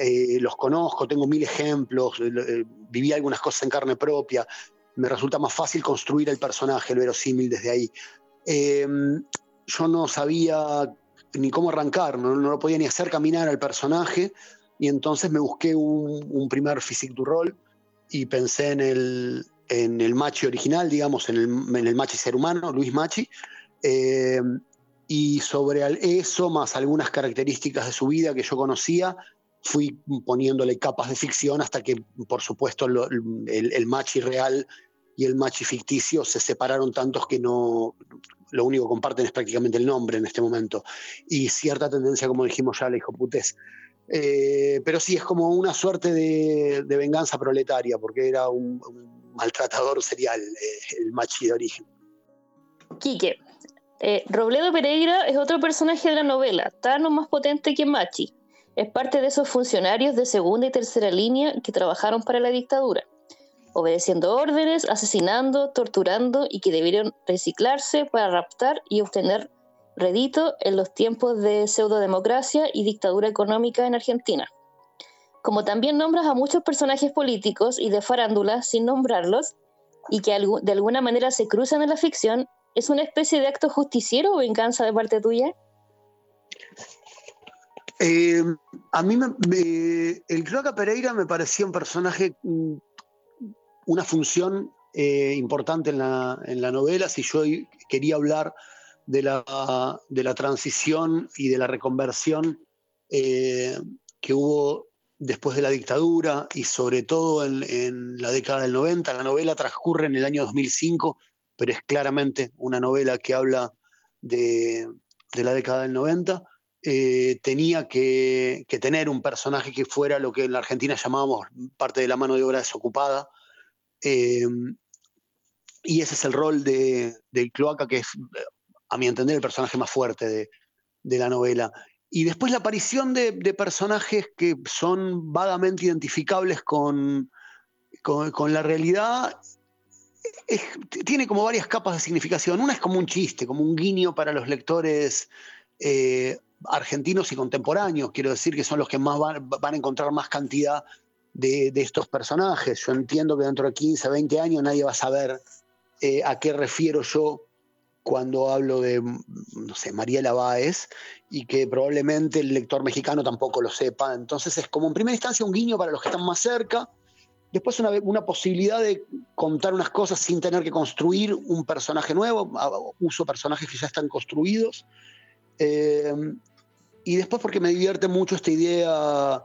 S11: eh, los conozco, tengo mil ejemplos, eh, viví algunas cosas en carne propia, me resulta más fácil construir el personaje, el verosímil desde ahí. Em, yo no sabía ni cómo arrancar, no, no, lo podía ni hacer caminar al personaje, y entonces me busqué un, un primer physique du rol y pensé en el, en el Machi original, digamos, en el, en el Machi ser humano, Luis Machi, eh, y sobre eso, más algunas características de su vida que yo conocía, fui poniéndole capas de ficción hasta que, por supuesto, el, el, machi real y el machi ficticio se separaron tantos que no, lo único que comparten es prácticamente el nombre en este momento. Y cierta tendencia, como dijimos ya, le dijo putés. Eh, pero sí, es como una suerte de, venganza proletaria, porque era un, maltratador serial, eh, el machi de origen.
S1: Quique, eh, Robledo Pereira es otro personaje de la novela, tan o más potente que Machi. Es parte de esos funcionarios de segunda y tercera línea que trabajaron para la dictadura, obedeciendo órdenes, asesinando, torturando y que debieron reciclarse para raptar y obtener redito en los tiempos de pseudodemocracia y dictadura económica en Argentina. Como también nombras a muchos personajes políticos y de farándula sin nombrarlos, y que de alguna manera se cruzan en la ficción, ¿Es una especie de acto justiciero o venganza de parte tuya?
S11: Eh, a mí el Cloaca Pereira me parecía un personaje, mm, una función eh, importante en la, novela. Si yo quería hablar de la, de la transición y de la reconversión eh, que hubo después de la dictadura y sobre todo en, la década del 90, la novela transcurre en el año 2005 pero es claramente una novela que habla de, la década del 90. Eh, tenía que, tener un personaje que fuera lo que en la Argentina llamábamos parte de la mano de obra desocupada. Eh, y ese es el rol de, Cloaca, que es, a mi entender, el personaje más fuerte de, la novela. Y después la aparición de, personajes que son vagamente identificables con, con la realidad tiene como varias capas de significación. Una es como un chiste, como un guiño para los lectores eh, argentinos y contemporáneos. Quiero decir que son los que más van, a encontrar más cantidad de, estos personajes. Yo entiendo que dentro de 15, 20 años nadie va a saber eh, a qué refiero yo cuando hablo de, no sé, Mariela Báez, y que probablemente el lector mexicano tampoco lo sepa. Entonces es como en primera instancia un guiño para los que están más cerca, Después una, una, posibilidad de contar unas cosas sin tener que construir un personaje nuevo, uso personajes que ya están construidos. Eh, y después porque me divierte mucho esta idea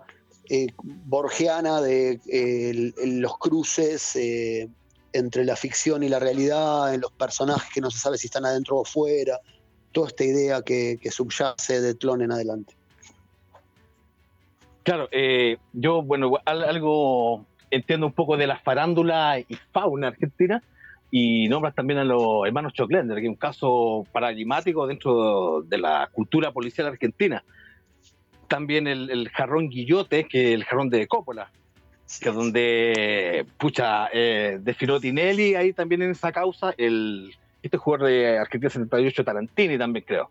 S11: eh, borgiana de los cruces eh, entre la ficción y la realidad, en los personajes que no se sabe si están adentro o fuera, toda esta idea que, subyace de Tlón en adelante.
S10: Claro, yo, bueno, algo entiendo un poco de la farándula y fauna argentina y nombras también a los hermanos Choclender, que es un caso paradigmático dentro de la cultura policial argentina. También el, jarrón Guillote, que es el jarrón de Coppola, que es donde, pucha, eh, desfiló Tinelli ahí también en esa causa, el, este jugador de Argentina 78, Tarantini también creo.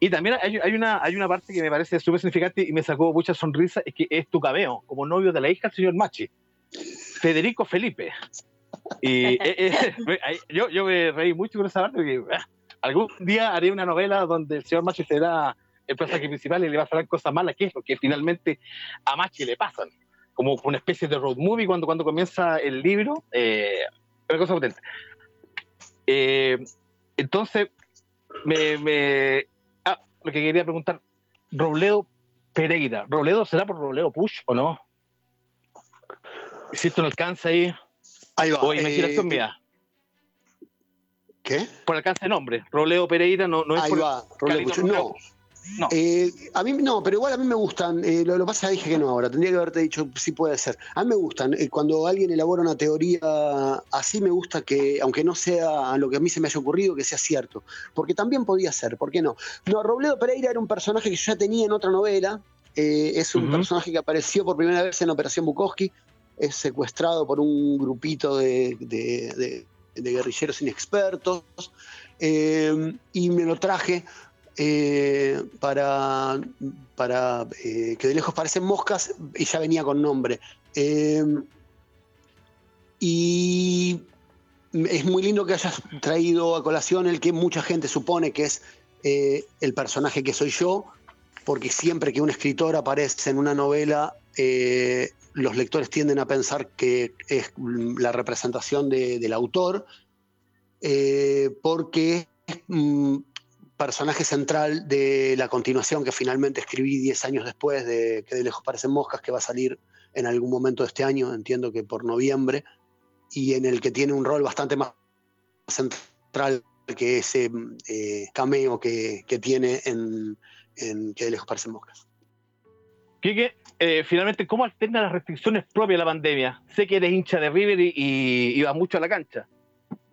S10: Y también hay, hay, una, hay una parte que me parece súper significante y me sacó mucha sonrisa, es que es tu cabeo, como novio de la hija del señor Machi. Federico Felipe. Y eh, eh, yo, yo, me reí mucho con esa parte porque ah, algún día haré una novela donde el señor Machi será el personaje principal y le va a hacer cosas malas, que es lo que finalmente a Machi le pasan. Como una especie de road movie cuando, cuando comienza el libro. Eh, una cosa potente. entonces, me, me ah, lo que quería preguntar, Robledo Pereira. ¿Robledo será por Robledo Push o no? ¿Hiciste un alcance ahí?
S11: Ahí va.
S10: O imaginación eh, mía.
S11: ¿Qué?
S10: Por alcance de nombre. Roleo Pereira no, no es
S11: Ahí va, Roleo No. No. Eh, a mí no, pero igual a mí me gustan. Eh, lo, que pasa es que dije que no ahora. Tendría que haberte dicho si puede ser. A mí me gustan. cuando alguien elabora una teoría así, me gusta que, aunque no sea lo que a mí se me haya ocurrido, que sea cierto. Porque también podía ser. ¿Por qué no? No, Robledo Pereira era un personaje que yo ya tenía en otra novela. es un personaje que apareció por primera vez en Operación Bukowski es secuestrado por un grupito de, guerrilleros inexpertos eh, y me lo traje eh, para, para eh, que de lejos parecen moscas y ya venía con nombre. y es muy lindo que hayas traído a colación el que mucha gente supone que es el personaje que soy yo, porque siempre que un escritor aparece en una novela, los lectores tienden a pensar que es la representación del autor, eh, porque mm, personaje central de la continuación que finalmente escribí 10 años después de Que de lejos parecen moscas, que va a salir en algún momento de este año, entiendo que por noviembre, y en el que tiene un rol bastante más central que ese eh, cameo que, tiene en, Que de lejos parecen moscas.
S10: Quique, eh, finalmente, ¿cómo alterna las restricciones propias de la pandemia? Sé que eres hincha de River y, y, vas mucho a la cancha.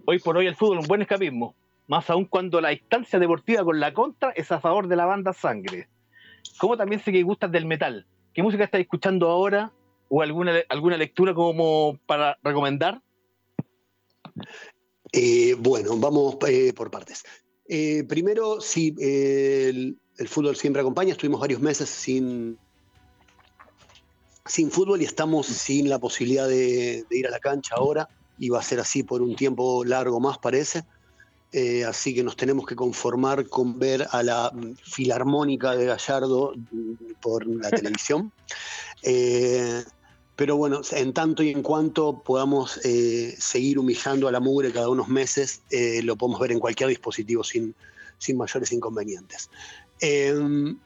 S10: Hoy por hoy el fútbol es un buen escapismo, más aún cuando la distancia deportiva con la contra es a favor de la banda sangre. ¿Cómo también sé que gustas del metal? ¿Qué música estás escuchando ahora? ¿O alguna, alguna lectura como para recomendar?
S11: Eh, bueno, vamos eh, por partes. Eh, primero, sí, el, fútbol siempre acompaña. Estuvimos varios meses sin, sin fútbol y estamos sin la posibilidad de, ir a la cancha ahora. Y va a ser así por un tiempo largo más, parece. Así que nos tenemos que conformar con ver a la filarmónica de Gallardo por la televisión. Pero bueno, en tanto y en cuanto podamos eh, seguir humillando a la mugre cada unos meses, eh, lo podemos ver en cualquier dispositivo sin, sin mayores inconvenientes. Em,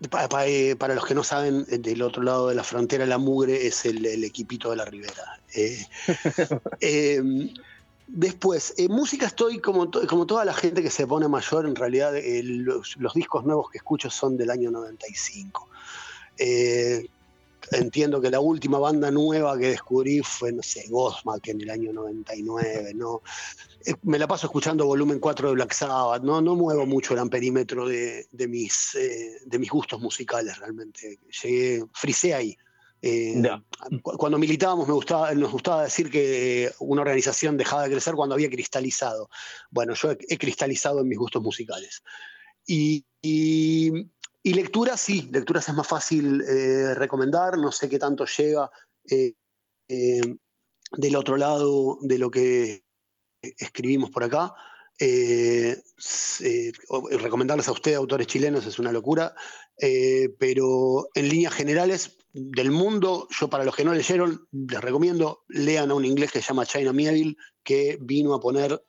S11: eh, para, los que no saben, del otro lado de la frontera, la mugre es el, equipito de la ribera. Después, música estoy como, como toda la gente que se pone mayor, en realidad los, los, discos nuevos que escucho son del año 95 entiendo que la última banda nueva que descubrí fue, no sé, que en el año 99, ¿no? Eh, me la paso escuchando volumen 4 de Black Sabbath, no, no muevo mucho el amperímetro de, mis, eh, de mis gustos musicales realmente. Llegué, frisé ahí. Eh, cuando militábamos me gustaba, nos gustaba decir que una organización dejaba de crecer cuando había cristalizado. Bueno, yo he, cristalizado en mis gustos musicales. y, y lecturas, sí, lecturas es más fácil eh, recomendar, no sé qué tanto llega eh, eh, del otro lado de lo que escribimos por acá. recomendarles a ustedes autores chilenos es una locura, pero en líneas generales del mundo, yo para los que no leyeron, les recomiendo, lean a un inglés que se llama China Mieville, que vino a poner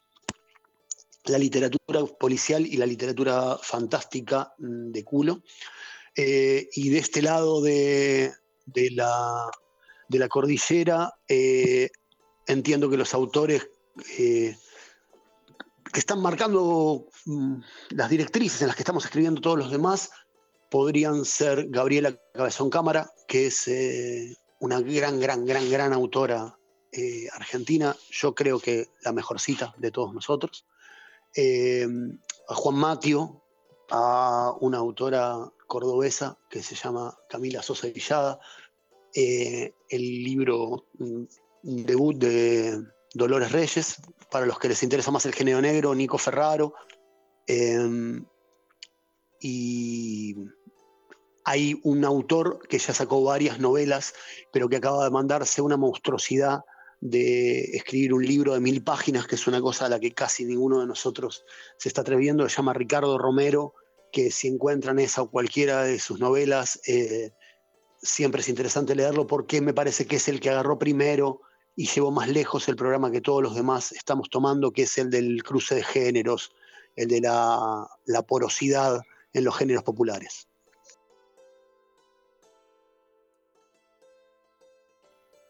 S11: la literatura policial y la literatura fantástica mm, de culo. Eh, y de este lado de, la, de la, cordillera, eh, entiendo que los autores eh, que están marcando mm, las directrices en las que estamos escribiendo todos los demás podrían ser Gabriela Cabezón Cámara, que es una gran, gran, gran, gran autora argentina, yo creo que la mejorcita de todos nosotros. Eh, a Juan Matio, a una autora cordobesa que se llama Camila Sosa Villada, eh, el libro mm, debut de Dolores Reyes, para los que les interesa más el género negro, Nico Ferraro. Y hay un autor que ya sacó varias novelas, pero que acaba de mandarse una monstruosidad de escribir un libro de mil páginas, que es una cosa a la que casi ninguno de nosotros se está atreviendo, se llama Ricardo Romero, que si encuentran esa o cualquiera de sus novelas, eh, siempre es interesante leerlo porque me parece que es el que agarró primero y llevó más lejos el programa que todos los demás estamos tomando, que es el del cruce de géneros, el de la, la porosidad en los géneros populares.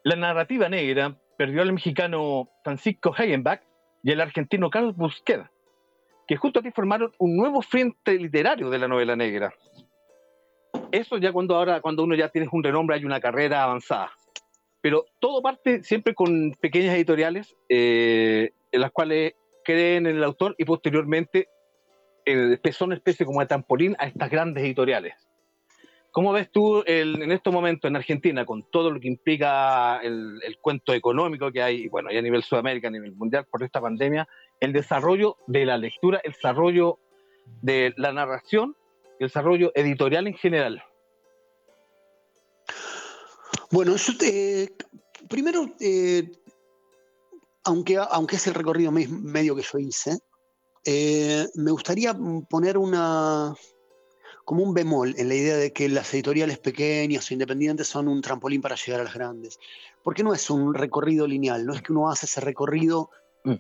S10: La narrativa negra perdió al mexicano Francisco Hagenbach y el argentino Carlos Busqueda, que justo aquí formaron un nuevo frente literario de la novela negra. Eso ya cuando ahora, cuando uno ya tiene un renombre, hay una carrera avanzada. Pero todo parte siempre con pequeñas editoriales eh, en las cuales creen en el autor y posteriormente eh, una especie como de trampolín a estas grandes editoriales. ¿Cómo ves tú en estos momentos en Argentina, con todo lo que implica el, cuento económico que hay, bueno, ya a nivel Sudamérica, a nivel mundial, por esta pandemia, el desarrollo de la lectura, el desarrollo de la narración, el desarrollo editorial en general?
S11: Bueno, yo primero, eh, aunque, aunque es el recorrido medio que yo hice, eh, me gustaría poner una, como un bemol en la idea de que las editoriales pequeñas o independientes son un trampolín para llegar a las grandes. Porque no es un recorrido lineal, no es que uno hace ese recorrido mm.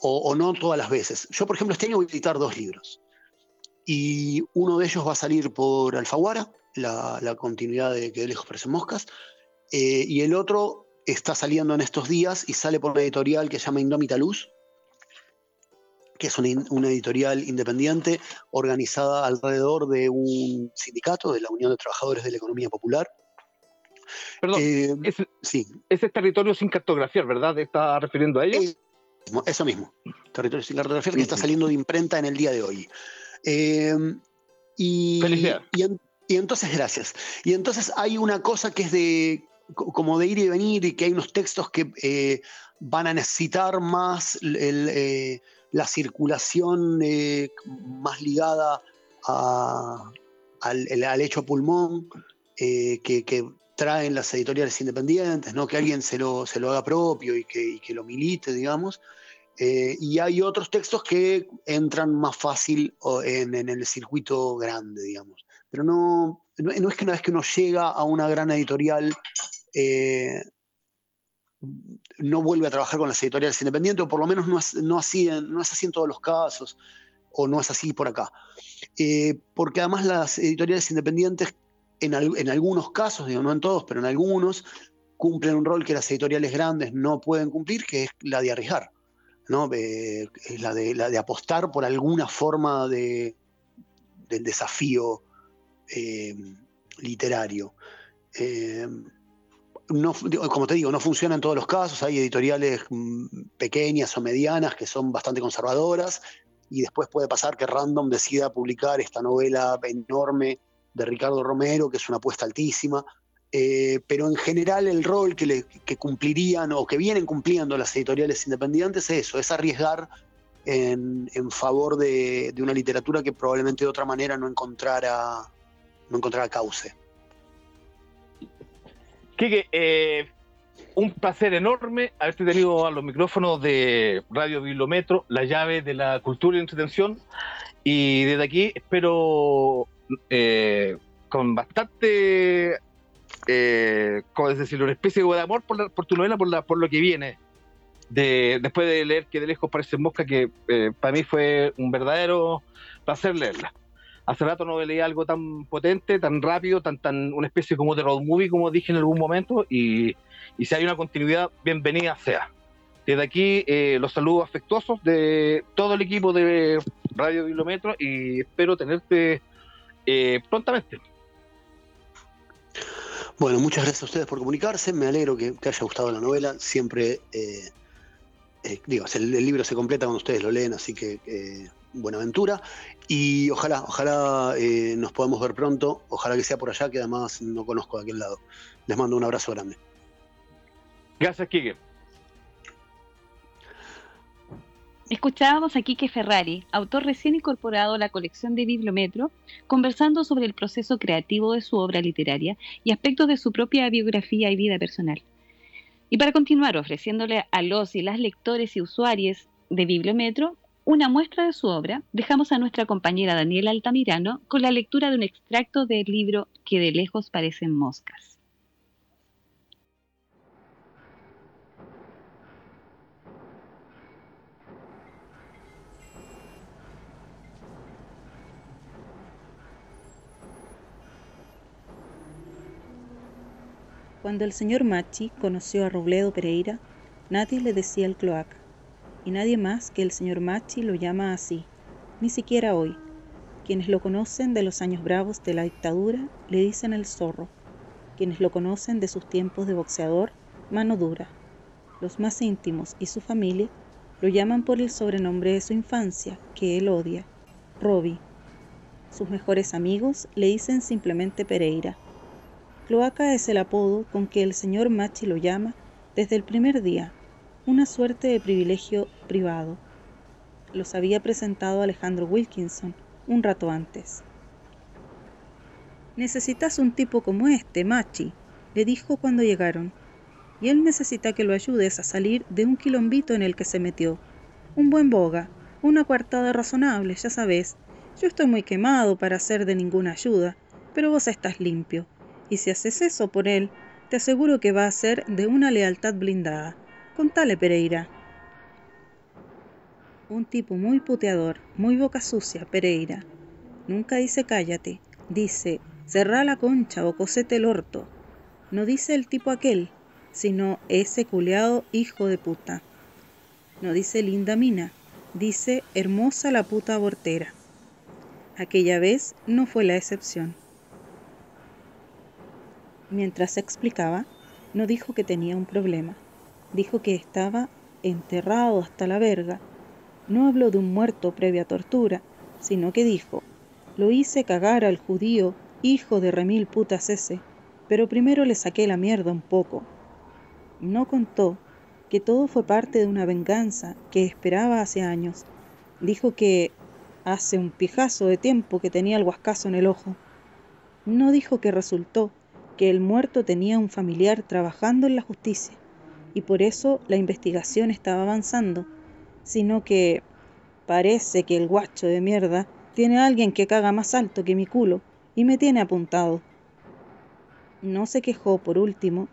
S11: o, no todas las veces. Yo, por ejemplo, este año voy a editar dos libros. y uno de ellos va a salir por Alfaguara, la, la continuidad de Que de lejos parecen moscas, eh, y el otro está saliendo en estos días y sale por una editorial que se llama Indómita Luz, que es una, una, editorial independiente organizada alrededor de un sindicato de la Unión de Trabajadores de la Economía Popular.
S10: Perdón, eh, es, sí. ese territorio sin cartografiar, ¿verdad? ¿Está refiriendo a ello?
S11: Eh, eso mismo, territorio sin cartografiar, que está saliendo de imprenta en el día de hoy. Eh, y, y, entonces, gracias. Y entonces hay una cosa que es de como de ir y venir y que hay unos textos que eh, van a necesitar más el, eh, la circulación eh, más ligada al, hecho pulmón que, que, traen las editoriales independientes, ¿no? que alguien se lo, se lo haga propio y que, que lo milite, digamos. Eh, y hay otros textos que entran más fácil en, el circuito grande, digamos. Pero no, no es que una vez que uno llega a una gran editorial, eh, no vuelve a trabajar con las editoriales independientes, o por lo menos no es, no así, no es así en todos los casos, o no es así por acá. Eh, porque además las editoriales independientes, en, en algunos casos, digo, no en todos, pero en algunos, cumplen un rol que las editoriales grandes no pueden cumplir, que es la de arriesgar. ¿no? Eh, la, de, la de apostar por alguna forma de, del desafío eh, literario. No, como te digo, no funciona en todos los casos, hay editoriales mm, pequeñas o medianas que son bastante conservadoras y después puede pasar que Random decida publicar esta novela enorme de Ricardo Romero, que es una apuesta altísima, eh, pero en general el rol que, cumplirían o que vienen cumpliendo las editoriales independientes es eso, es arriesgar en, favor de, de, una literatura que probablemente de otra manera no encontrara, no encontrara cauce.
S10: Quique, eh, un placer enorme haberte tenido a los micrófonos de Radio Bibliometro, la llave de la cultura y entretención, y desde aquí espero eh, con bastante eh, como es decir, una especie de amor por, la, por tu novela, por, la, por lo que viene. De, después de leer que de lejos parece mosca, que eh, para mí fue un verdadero placer leerla. Hace rato no leía algo tan potente, tan rápido, tan, tan una especie como de road movie, como dije en algún momento, y, y si hay una continuidad, bienvenida sea. Desde aquí, eh, los saludos afectuosos de todo el equipo de Radio Bibliometro y espero tenerte eh, prontamente.
S11: Bueno, muchas gracias a ustedes por comunicarse. Me alegro que te haya gustado la novela. Siempre, eh, eh, digo, el, libro se completa cuando ustedes lo leen, así que buena aventura. Y ojalá, ojalá eh, nos podamos ver pronto. Ojalá que sea por allá, que además no conozco de aquel lado. Les mando un abrazo grande.
S10: Gracias, Kike.
S2: Escuchábamos a Quique Ferrari, autor recién incorporado a la colección de Bibliometro, conversando sobre el proceso creativo de su obra literaria y aspectos de su propia biografía y vida personal. Y para continuar ofreciéndole a los y las lectores y usuarios de Bibliometro una muestra de su obra, dejamos a nuestra compañera Daniela Altamirano con la lectura de un extracto del libro Que de lejos parecen moscas.
S5: Cuando el señor Machi conoció a Robledo Pereira, nadie le decía el cloaca, y nadie más que el señor Machi lo llama así, ni siquiera hoy. Quienes lo conocen de los años bravos de la dictadura le dicen el zorro, quienes lo conocen de sus tiempos de boxeador, mano dura. Los más íntimos y su familia lo llaman por el sobrenombre de su infancia, que él odia, Robbie. Sus mejores amigos le dicen simplemente Pereira Cloaca es el apodo con que el señor Machi lo llama desde el primer día, una suerte de privilegio privado. Los había presentado Alejandro Wilkinson un rato antes. Necesitas un tipo como este, Machi, le dijo cuando llegaron, y él necesita que lo ayudes a salir de un quilombito en el que se metió. Un buen boga, una coartada razonable, ya sabes. Yo estoy muy quemado para ser de ninguna ayuda, pero vos estás limpio y si haces eso por él, te aseguro que va a ser de una lealtad blindada. Contale, Pereira. Un tipo muy puteador, muy boca sucia, Pereira. Nunca dice cállate, dice cerrá la concha o cosete el orto. No dice el tipo aquel, sino ese culeado hijo de puta. No dice linda mina, dice hermosa la puta abortera. Aquella vez no fue la excepción. Mientras explicaba, no dijo que tenía un problema, dijo que estaba enterrado hasta la verga. No habló de un muerto previa tortura, sino que dijo, lo hice cagar al judío, hijo de remil putas ese, pero primero le saqué la mierda un poco. No contó que todo fue parte de una venganza que esperaba hace años. Dijo que hace un pijazo de tiempo que tenía el huascazo en el ojo. No dijo que resultó que el muerto tenía un familiar trabajando en la justicia y por eso la investigación estaba avanzando, sino que parece que el guacho de mierda tiene a alguien que caga más alto que mi culo y me tiene apuntado. No se quejó, por último,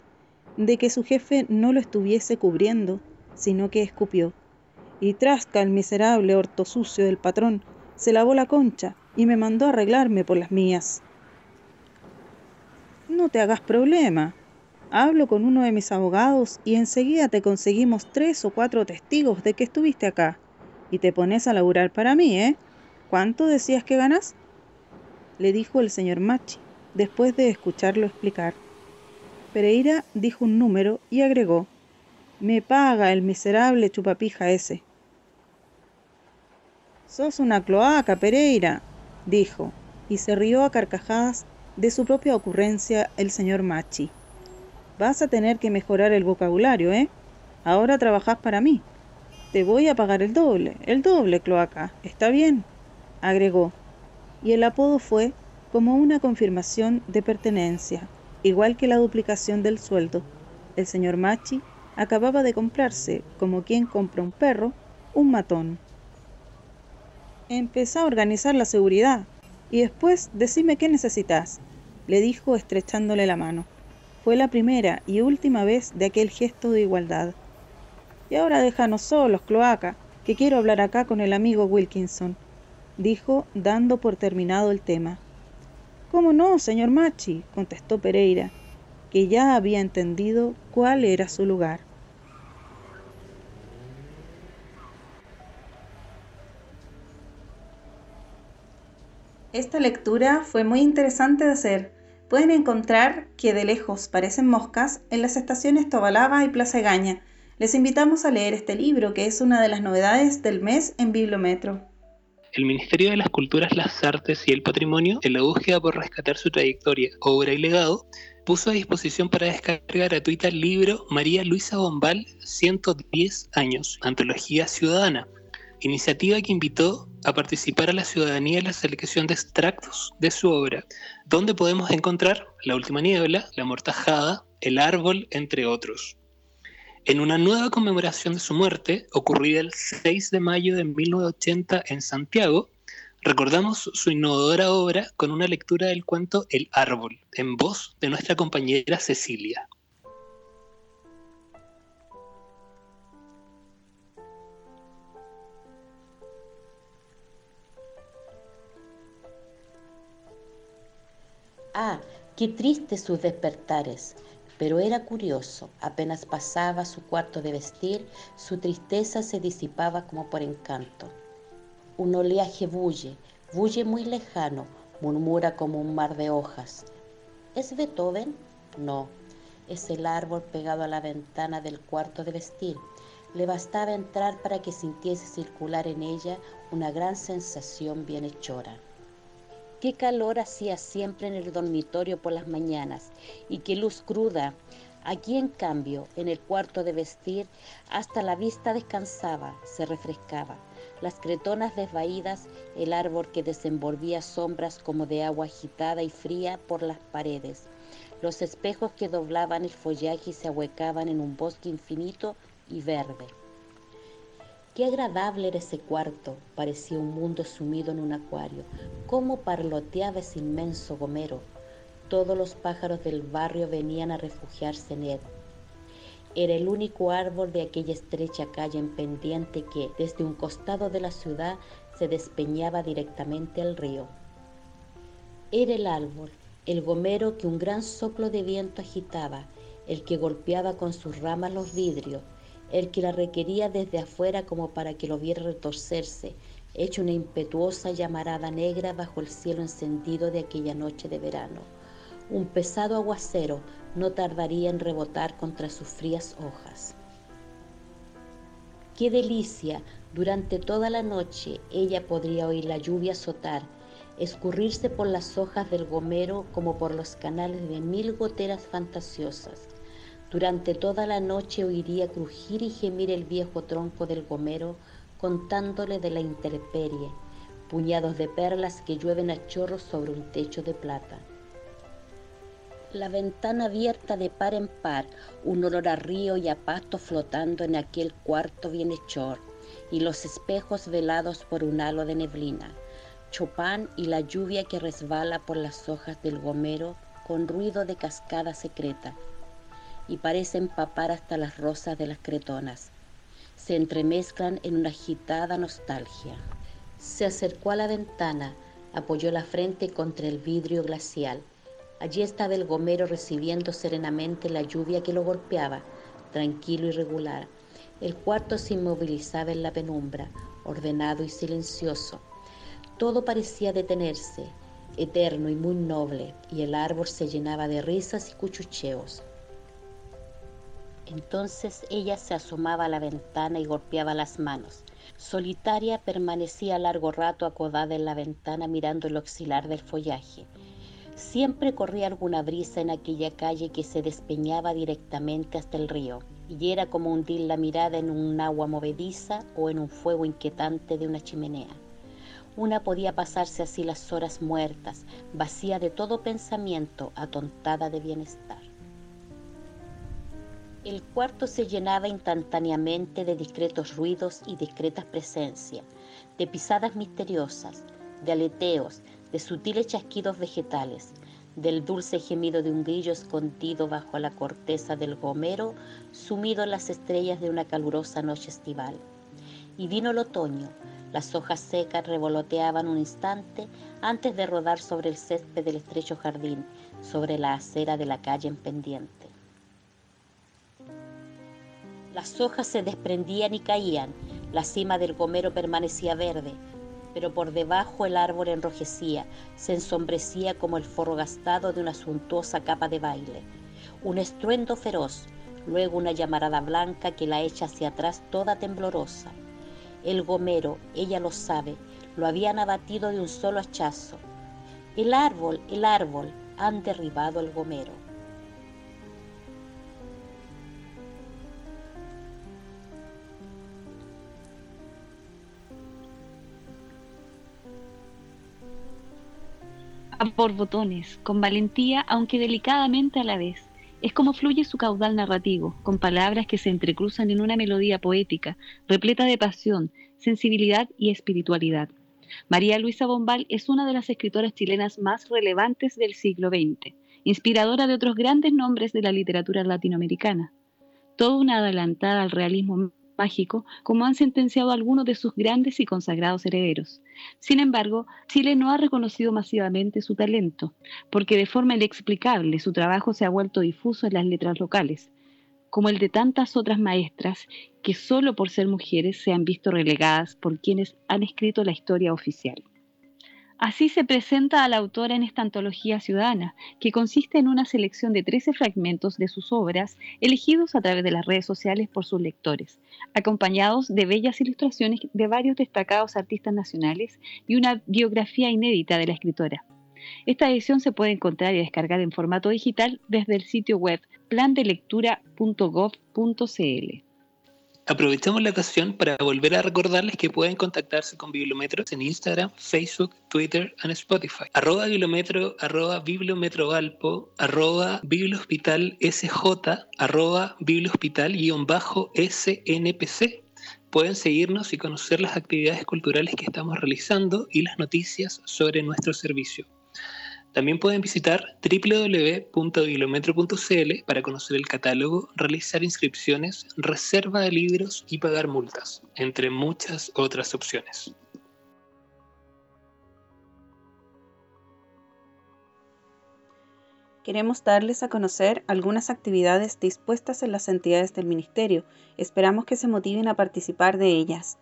S5: de que su jefe no lo estuviese cubriendo, sino que escupió. Y trasca el miserable orto sucio del patrón, se lavó la concha y me mandó arreglarme por las mías. No te hagas problema. Hablo con uno de mis abogados y enseguida te conseguimos tres o cuatro testigos de que estuviste acá. Y te pones a laburar para mí, ¿eh? ¿Cuánto decías que ganas? Le dijo el señor Machi, después de escucharlo explicar. Pereira dijo un número y agregó, me paga el miserable chupapija ese. Sos una cloaca, Pereira, dijo, y se rió a carcajadas de su propia ocurrencia el señor Machi. Vas a tener que mejorar el vocabulario, ¿eh? Ahora trabajás para mí. Te voy a pagar el doble, el doble, cloaca. ¿Está bien? agregó. Y el apodo fue como una confirmación de pertenencia, igual que la duplicación del sueldo. El señor Machi acababa de comprarse, como quien compra un perro, un matón. Empezá a organizar la seguridad y después decime qué necesitas, le dijo estrechándole la mano. Fue la primera y última vez de aquel gesto de igualdad. Y ahora déjanos solos, cloaca, que quiero hablar acá con el amigo Wilkinson, dijo, dando por terminado el tema. ¿Cómo no, señor Machi? contestó Pereira, que ya había entendido cuál era su lugar. Esta lectura fue muy interesante de hacer. Pueden encontrar que de lejos parecen moscas en las estaciones Tobalaba y Plaza Gaña. Les invitamos a leer este libro, que es una de las novedades del mes en Bibliometro.
S4: El Ministerio de las Culturas, las Artes y el Patrimonio, en la búsqueda por rescatar su trayectoria, obra y legado, puso a disposición para descarga gratuita el libro María Luisa Bombal, 110 años, Antología Ciudadana, iniciativa que invitó a participar a la ciudadanía en la selección de extractos de su obra, donde podemos encontrar La Última Niebla, La Mortajada, El Árbol, entre otros. En una nueva conmemoración de su muerte, ocurrida el 6 de mayo de 1980 en Santiago, recordamos su innovadora obra con una lectura del cuento El Árbol, en voz de nuestra compañera Cecilia.
S12: Ah, qué tristes sus despertares. Pero era curioso, apenas pasaba su cuarto de vestir, su tristeza se disipaba como por encanto. Un oleaje bulle, bulle muy lejano, murmura como un mar de hojas. ¿Es Beethoven? No, es el árbol pegado a la ventana del cuarto de vestir. Le bastaba entrar para que sintiese circular en ella una gran sensación bienhechora. Qué calor hacía siempre en el dormitorio por las mañanas y qué luz cruda. Aquí, en cambio, en el cuarto de vestir, hasta la vista descansaba, se refrescaba. Las cretonas desvaídas, el árbol que desenvolvía sombras como de agua agitada y fría por las paredes, los espejos que doblaban el follaje y se ahuecaban en un bosque infinito y verde. Qué agradable era ese cuarto, parecía un mundo sumido en un acuario. Cómo parloteaba ese inmenso gomero. Todos los pájaros del barrio venían a refugiarse en él. Era el único árbol de aquella estrecha calle en pendiente que, desde un costado de la ciudad, se despeñaba directamente al río. Era el árbol, el gomero que un gran soplo de viento agitaba, el que golpeaba con sus ramas los vidrios, el que la requería desde afuera como para que lo viera retorcerse, hecho una impetuosa llamarada negra bajo el cielo encendido de aquella noche de verano. Un pesado aguacero no tardaría en rebotar contra sus frías hojas. Qué delicia, durante toda la noche ella podría oír la lluvia azotar, escurrirse por las hojas del gomero como por los canales de mil goteras fantasiosas. Durante toda la noche oiría crujir y gemir el viejo tronco del gomero contándole de la intemperie, puñados de perlas que llueven a chorros sobre un techo de plata. La ventana abierta de par en par, un olor a río y a pasto flotando en aquel cuarto bienhechor, y los espejos velados por un halo de neblina, Chopin y la lluvia que resbala por las hojas del gomero con ruido de cascada secreta, y parece empapar hasta las rosas de las cretonas se entremezclan en una agitada nostalgia. Se acercó a la ventana, apoyó la frente contra el vidrio glacial. Allí estaba el gomero recibiendo serenamente la lluvia que lo golpeaba, tranquilo y regular. El cuarto se inmovilizaba en la penumbra, ordenado y silencioso. Todo parecía detenerse, eterno y muy noble, y el árbol se llenaba de risas y cuchucheos. Entonces ella se asomaba a la ventana y golpeaba las manos. Solitaria permanecía largo rato acodada en la ventana mirando el oscilar del follaje. Siempre corría alguna brisa en aquella calle que se despeñaba directamente hasta el río, y era como hundir la mirada en un agua movediza o en un fuego inquietante de una chimenea. Una podía pasarse así las horas muertas, vacía de todo pensamiento, atontada de bienestar. El cuarto se llenaba instantáneamente de discretos ruidos y discretas presencias, de pisadas misteriosas, de aleteos, de sutiles chasquidos vegetales, del dulce gemido de un grillo escondido bajo la corteza del gomero, sumido en las estrellas de una calurosa noche estival. Y vino el otoño, las hojas secas revoloteaban un instante antes de rodar sobre el césped del estrecho jardín, sobre la acera de la calle en pendiente. Las hojas se desprendían y caían, la cima del gomero permanecía verde, pero por debajo el árbol enrojecía, se ensombrecía como el forro gastado de una suntuosa capa de baile. Un estruendo feroz, luego una llamarada blanca que la echa hacia atrás toda temblorosa. El gomero, ella lo sabe, lo habían abatido de un solo hachazo. El árbol, el árbol, han derribado el gomero.
S2: Por botones, con valentía, aunque delicadamente a la vez. Es como fluye su caudal narrativo, con palabras que se entrecruzan en una melodía poética, repleta de pasión, sensibilidad y espiritualidad. María Luisa Bombal es una de las escritoras chilenas más relevantes del siglo XX, inspiradora de otros grandes nombres de la literatura latinoamericana. Toda una adelantada al realismo mágico, como han sentenciado algunos de sus grandes y consagrados herederos. Sin embargo, Chile no ha reconocido masivamente su talento, porque de forma inexplicable su trabajo se ha vuelto difuso en las letras locales, como el de tantas otras maestras que solo por ser mujeres se han visto relegadas por quienes han escrito la historia oficial. Así se presenta a la autora en esta antología ciudadana, que consiste en una selección de 13 fragmentos de sus obras elegidos a través de las redes sociales por sus lectores, acompañados de bellas ilustraciones de varios destacados artistas nacionales y una biografía inédita de la escritora. Esta edición se puede encontrar y descargar en formato digital desde el sitio web plandelectura.gov.cl.
S4: Aprovechamos la ocasión para volver a recordarles que pueden contactarse con Bibliometros en Instagram, Facebook, Twitter y Spotify. Arroba Bibliometro, arroba Bibliometrovalpo, arroba Bibliohospital SJ, arroba Bibliohospital-SNPC. Pueden seguirnos y conocer las actividades culturales que estamos realizando y las noticias sobre nuestro servicio. También pueden visitar www.bibliometro.cl para conocer el catálogo, realizar inscripciones, reserva de libros y pagar multas, entre muchas otras opciones.
S5: Queremos darles a conocer algunas actividades dispuestas en las entidades del Ministerio. Esperamos que se motiven a participar de ellas.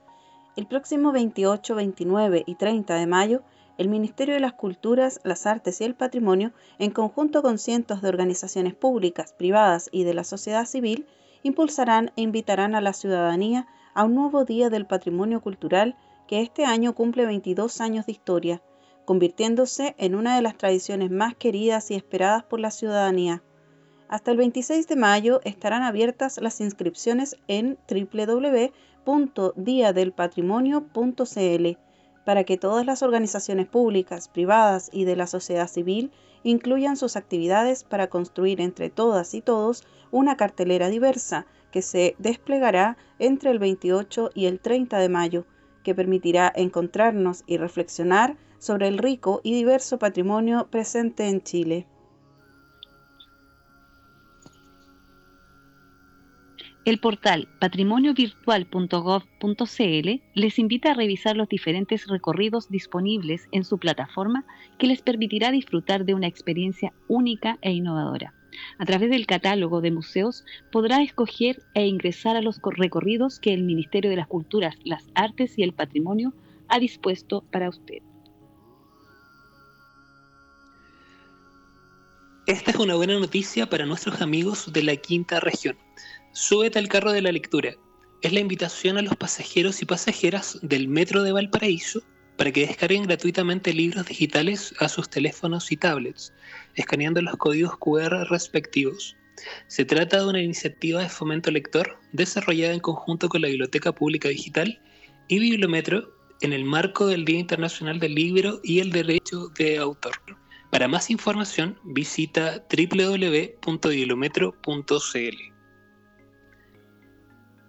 S5: El próximo 28, 29 y 30 de mayo, el Ministerio de las Culturas, las Artes y el Patrimonio, en conjunto con cientos de organizaciones públicas, privadas y de la sociedad civil, impulsarán e invitarán a la ciudadanía a un nuevo Día del Patrimonio Cultural que este año cumple 22 años de historia, convirtiéndose en una de las tradiciones más queridas y esperadas por la ciudadanía. Hasta el 26 de mayo estarán abiertas las inscripciones en www.diadelpatrimonio.cl para que todas las organizaciones públicas, privadas y de la sociedad civil incluyan sus actividades para construir entre todas y todos una cartelera diversa que se desplegará entre el 28 y el 30 de mayo, que permitirá encontrarnos y reflexionar sobre el rico y diverso patrimonio presente en Chile.
S2: El portal patrimoniovirtual.gov.cl les invita a revisar los diferentes recorridos disponibles en su plataforma que les permitirá disfrutar de una experiencia única e innovadora. A través del catálogo de museos podrá escoger e ingresar a los recorridos que el Ministerio de las Culturas, las Artes y el Patrimonio ha dispuesto para usted.
S4: Esta es una buena noticia para nuestros amigos de la quinta región. Súbete al carro de la lectura. Es la invitación a los pasajeros y pasajeras del Metro de Valparaíso para que descarguen gratuitamente libros digitales a sus teléfonos y tablets, escaneando los códigos QR respectivos. Se trata de una iniciativa de fomento lector desarrollada en conjunto con la Biblioteca Pública Digital y Bibliometro en el marco del Día Internacional del Libro y el Derecho de Autor. Para más información, visita www.bibliometro.cl.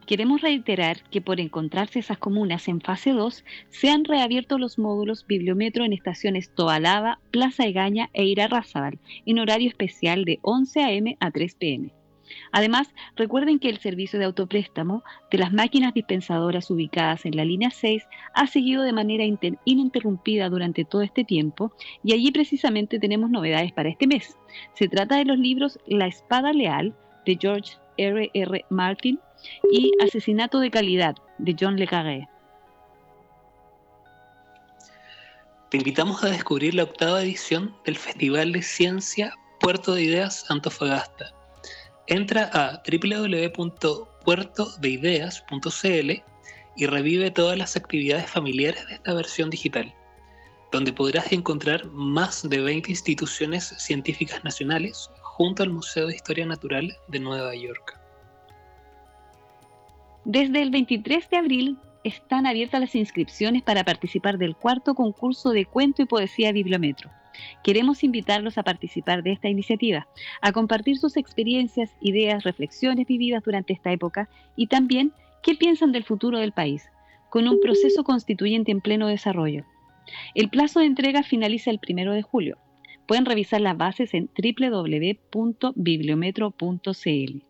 S2: Queremos reiterar que por encontrarse esas comunas en fase 2, se han reabierto los módulos Bibliometro en estaciones Toalaba, Plaza Egaña e Irarrázaval, en horario especial de 11 a.m. a 3 p.m. Además, recuerden que el servicio de autopréstamo de las máquinas dispensadoras ubicadas en la línea 6 ha seguido de manera ininterrumpida durante todo este tiempo y allí precisamente tenemos novedades para este mes. Se trata de los libros La Espada Leal de George R. R. Martin y Asesinato de Calidad de John Le Carré.
S4: Te invitamos a descubrir la octava edición del Festival de Ciencia Puerto de Ideas Antofagasta Entra a www.puertodeideas.cl y revive todas las actividades familiares de esta versión digital, donde podrás encontrar más de 20 instituciones científicas nacionales junto al Museo de Historia Natural de Nueva York.
S2: Desde el 23 de abril están abiertas las inscripciones para participar del cuarto concurso de cuento y poesía Bibliometro. Queremos invitarlos a participar de esta iniciativa, a compartir sus experiencias, ideas, reflexiones vividas durante esta época y también qué piensan del futuro del país, con un proceso constituyente en pleno desarrollo. El plazo de entrega finaliza el primero de julio. Pueden revisar las bases en www.bibliometro.cl.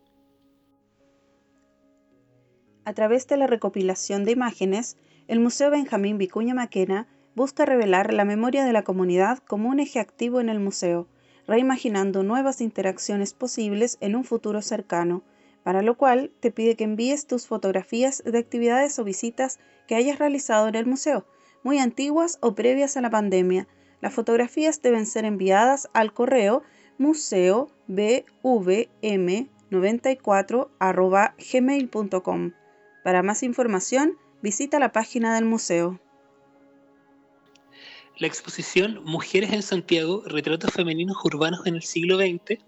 S5: A través de la recopilación de imágenes, el Museo Benjamín Vicuña Maquena busca revelar la memoria de la comunidad como un eje activo en el museo, reimaginando nuevas interacciones posibles en un futuro cercano, para lo cual te pide que envíes tus fotografías de actividades o visitas que hayas realizado en el museo, muy antiguas o previas a la pandemia. Las fotografías deben ser enviadas al correo museobvm94 Para más información, visita la página del museo.
S4: La exposición Mujeres en Santiago, retratos femeninos urbanos en el siglo XX,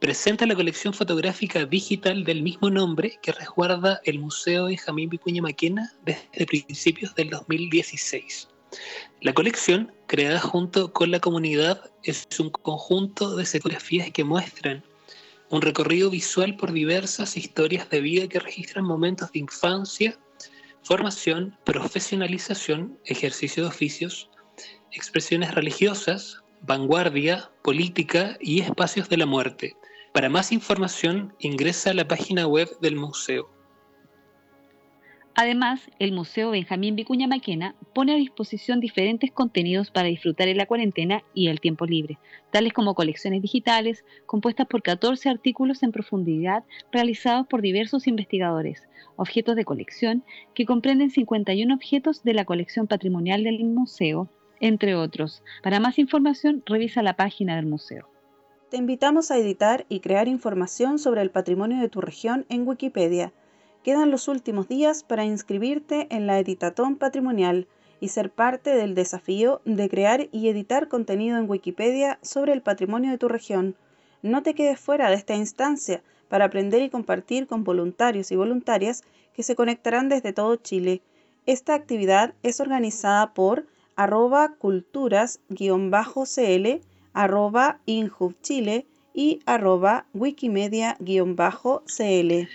S4: presenta la colección fotográfica digital del mismo nombre que resguarda el Museo Benjamín Vicuña Maquena desde principios del 2016. La colección, creada junto con la comunidad, es un conjunto de fotografías que muestran un recorrido visual por diversas historias de vida que registran momentos de infancia, formación, profesionalización, ejercicio de oficios, expresiones religiosas, vanguardia, política y espacios de la muerte. Para más información ingresa a la página web del museo.
S2: Además, el Museo Benjamín Vicuña Maquena pone a disposición diferentes contenidos para disfrutar en la cuarentena y el tiempo libre, tales como colecciones digitales compuestas por 14 artículos en profundidad realizados por diversos investigadores, objetos de colección que comprenden 51 objetos de la colección patrimonial del museo, entre otros. Para más información, revisa la página del museo.
S5: Te invitamos a editar y crear información sobre el patrimonio de tu región en Wikipedia Quedan los últimos días para inscribirte en la Editatón Patrimonial y ser parte del desafío de crear y editar contenido en Wikipedia sobre el patrimonio de tu región. No te quedes fuera de esta instancia para aprender y compartir con voluntarios y voluntarias que se conectarán desde todo Chile. Esta actividad es organizada por arroba culturas-cl, arroba y arroba wikimedia-cl.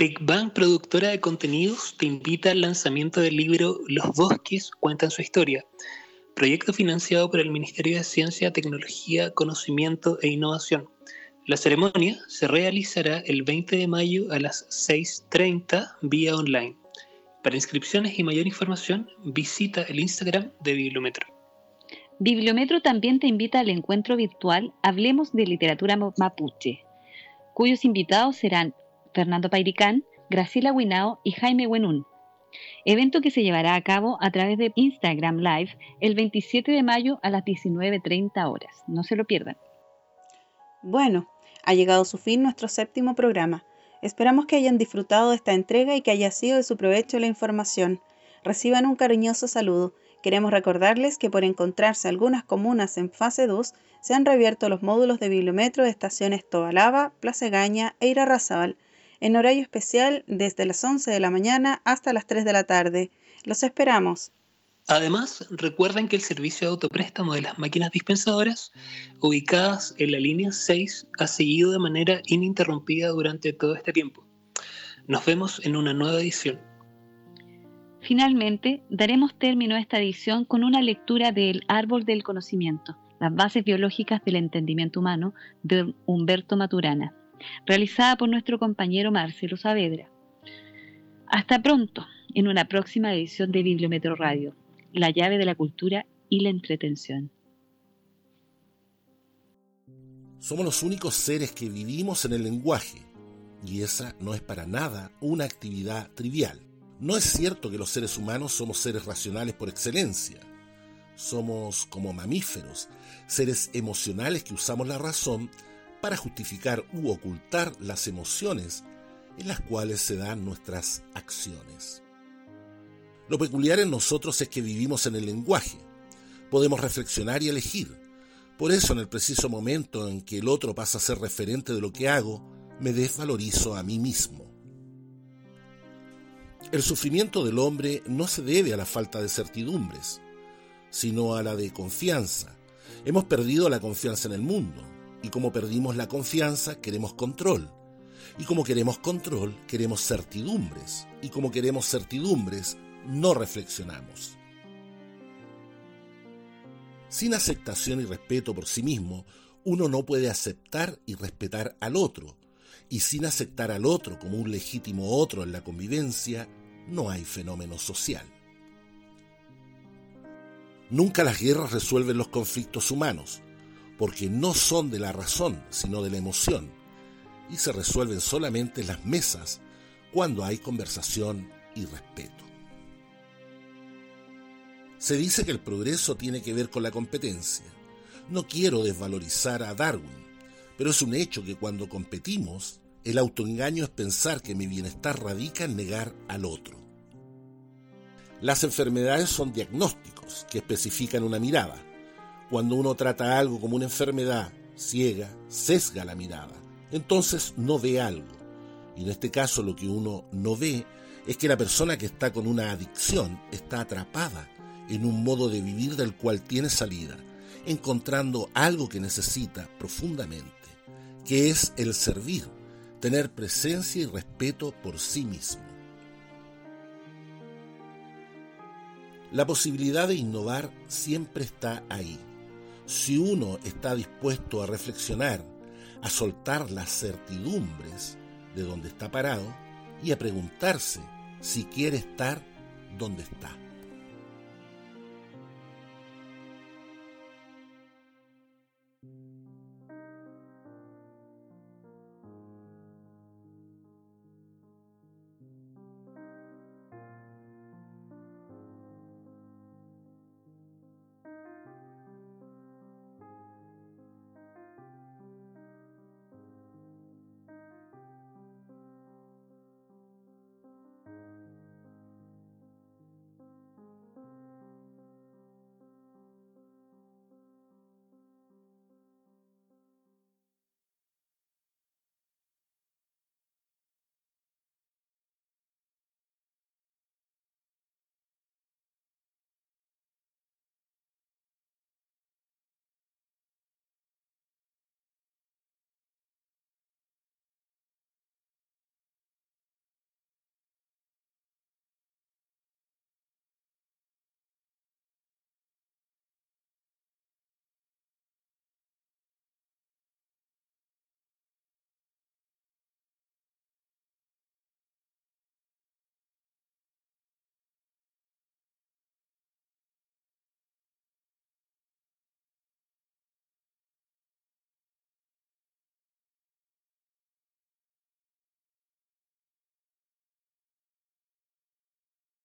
S4: Big Bang, productora de contenidos, te invita al lanzamiento del libro Los bosques cuentan su historia, proyecto financiado por el Ministerio de Ciencia, Tecnología, Conocimiento e Innovación. La ceremonia se realizará el 20 de mayo a las 6.30 vía online. Para inscripciones y mayor información, visita el Instagram de Bibliometro.
S2: Bibliometro también te invita al encuentro virtual Hablemos de Literatura Mapuche, cuyos invitados serán Fernando Pairicán, Graciela Winao y Jaime Wenun. Evento que se llevará a cabo a través de Instagram Live el 27 de mayo a las 19.30 horas. No se lo pierdan.
S5: Bueno, ha llegado su fin nuestro séptimo programa. Esperamos que hayan disfrutado de esta entrega y que haya sido de su provecho la información. Reciban un cariñoso saludo. Queremos recordarles que por encontrarse algunas comunas en fase 2, se han reabierto los módulos de bibliometro de estaciones Tobalaba, Plaza Gaña e Irarrázaval en horario especial desde las 11 de la mañana hasta las 3 de la tarde. Los esperamos.
S4: Además, recuerden que el servicio de autopréstamo de las máquinas dispensadoras, ubicadas en la línea 6, ha seguido de manera ininterrumpida durante todo este tiempo. Nos vemos en una nueva edición.
S2: Finalmente, daremos término a esta edición con una lectura del Árbol del Conocimiento, las bases biológicas del entendimiento humano, de Humberto Maturana realizada por nuestro compañero Marcelo Saavedra. Hasta pronto en una próxima edición de Bibliometro Radio, la llave de la cultura y la entretención.
S3: Somos los únicos seres que vivimos en el lenguaje, y esa no es para nada una actividad trivial. No es cierto que los seres humanos somos seres racionales por excelencia. Somos como mamíferos, seres emocionales que usamos la razón para justificar u ocultar las emociones en las cuales se dan nuestras acciones. Lo peculiar en nosotros es que vivimos en el lenguaje. Podemos reflexionar y elegir. Por eso en el preciso momento en que el otro pasa a ser referente de lo que hago, me desvalorizo a mí mismo. El sufrimiento del hombre no se debe a la falta de certidumbres, sino a la de confianza. Hemos perdido la confianza en el mundo, y como perdimos la confianza, queremos control. Y como queremos control, queremos certidumbres. Y como queremos certidumbres, no reflexionamos. Sin aceptación y respeto por sí mismo, uno no puede aceptar y respetar al otro. Y sin aceptar al otro como un legítimo otro en la convivencia, no hay fenómeno social. Nunca las guerras resuelven los conflictos humanos porque no son de la razón, sino de la emoción, y se resuelven solamente en las mesas cuando hay conversación y respeto. Se dice que el progreso tiene que ver con la competencia. No quiero desvalorizar a Darwin, pero es un hecho que cuando competimos, el autoengaño es pensar que mi bienestar radica en negar al otro. Las enfermedades son diagnósticos que especifican una mirada cuando uno trata algo como una enfermedad ciega, sesga la mirada. Entonces no ve algo. Y en este caso lo que uno no ve es que la persona que está con una adicción está atrapada en un modo de vivir del cual tiene salida, encontrando algo que necesita profundamente, que es el servir, tener presencia y respeto por sí mismo. La posibilidad de innovar siempre está ahí si uno está dispuesto a reflexionar, a soltar las certidumbres de donde está parado y a preguntarse si quiere estar donde está.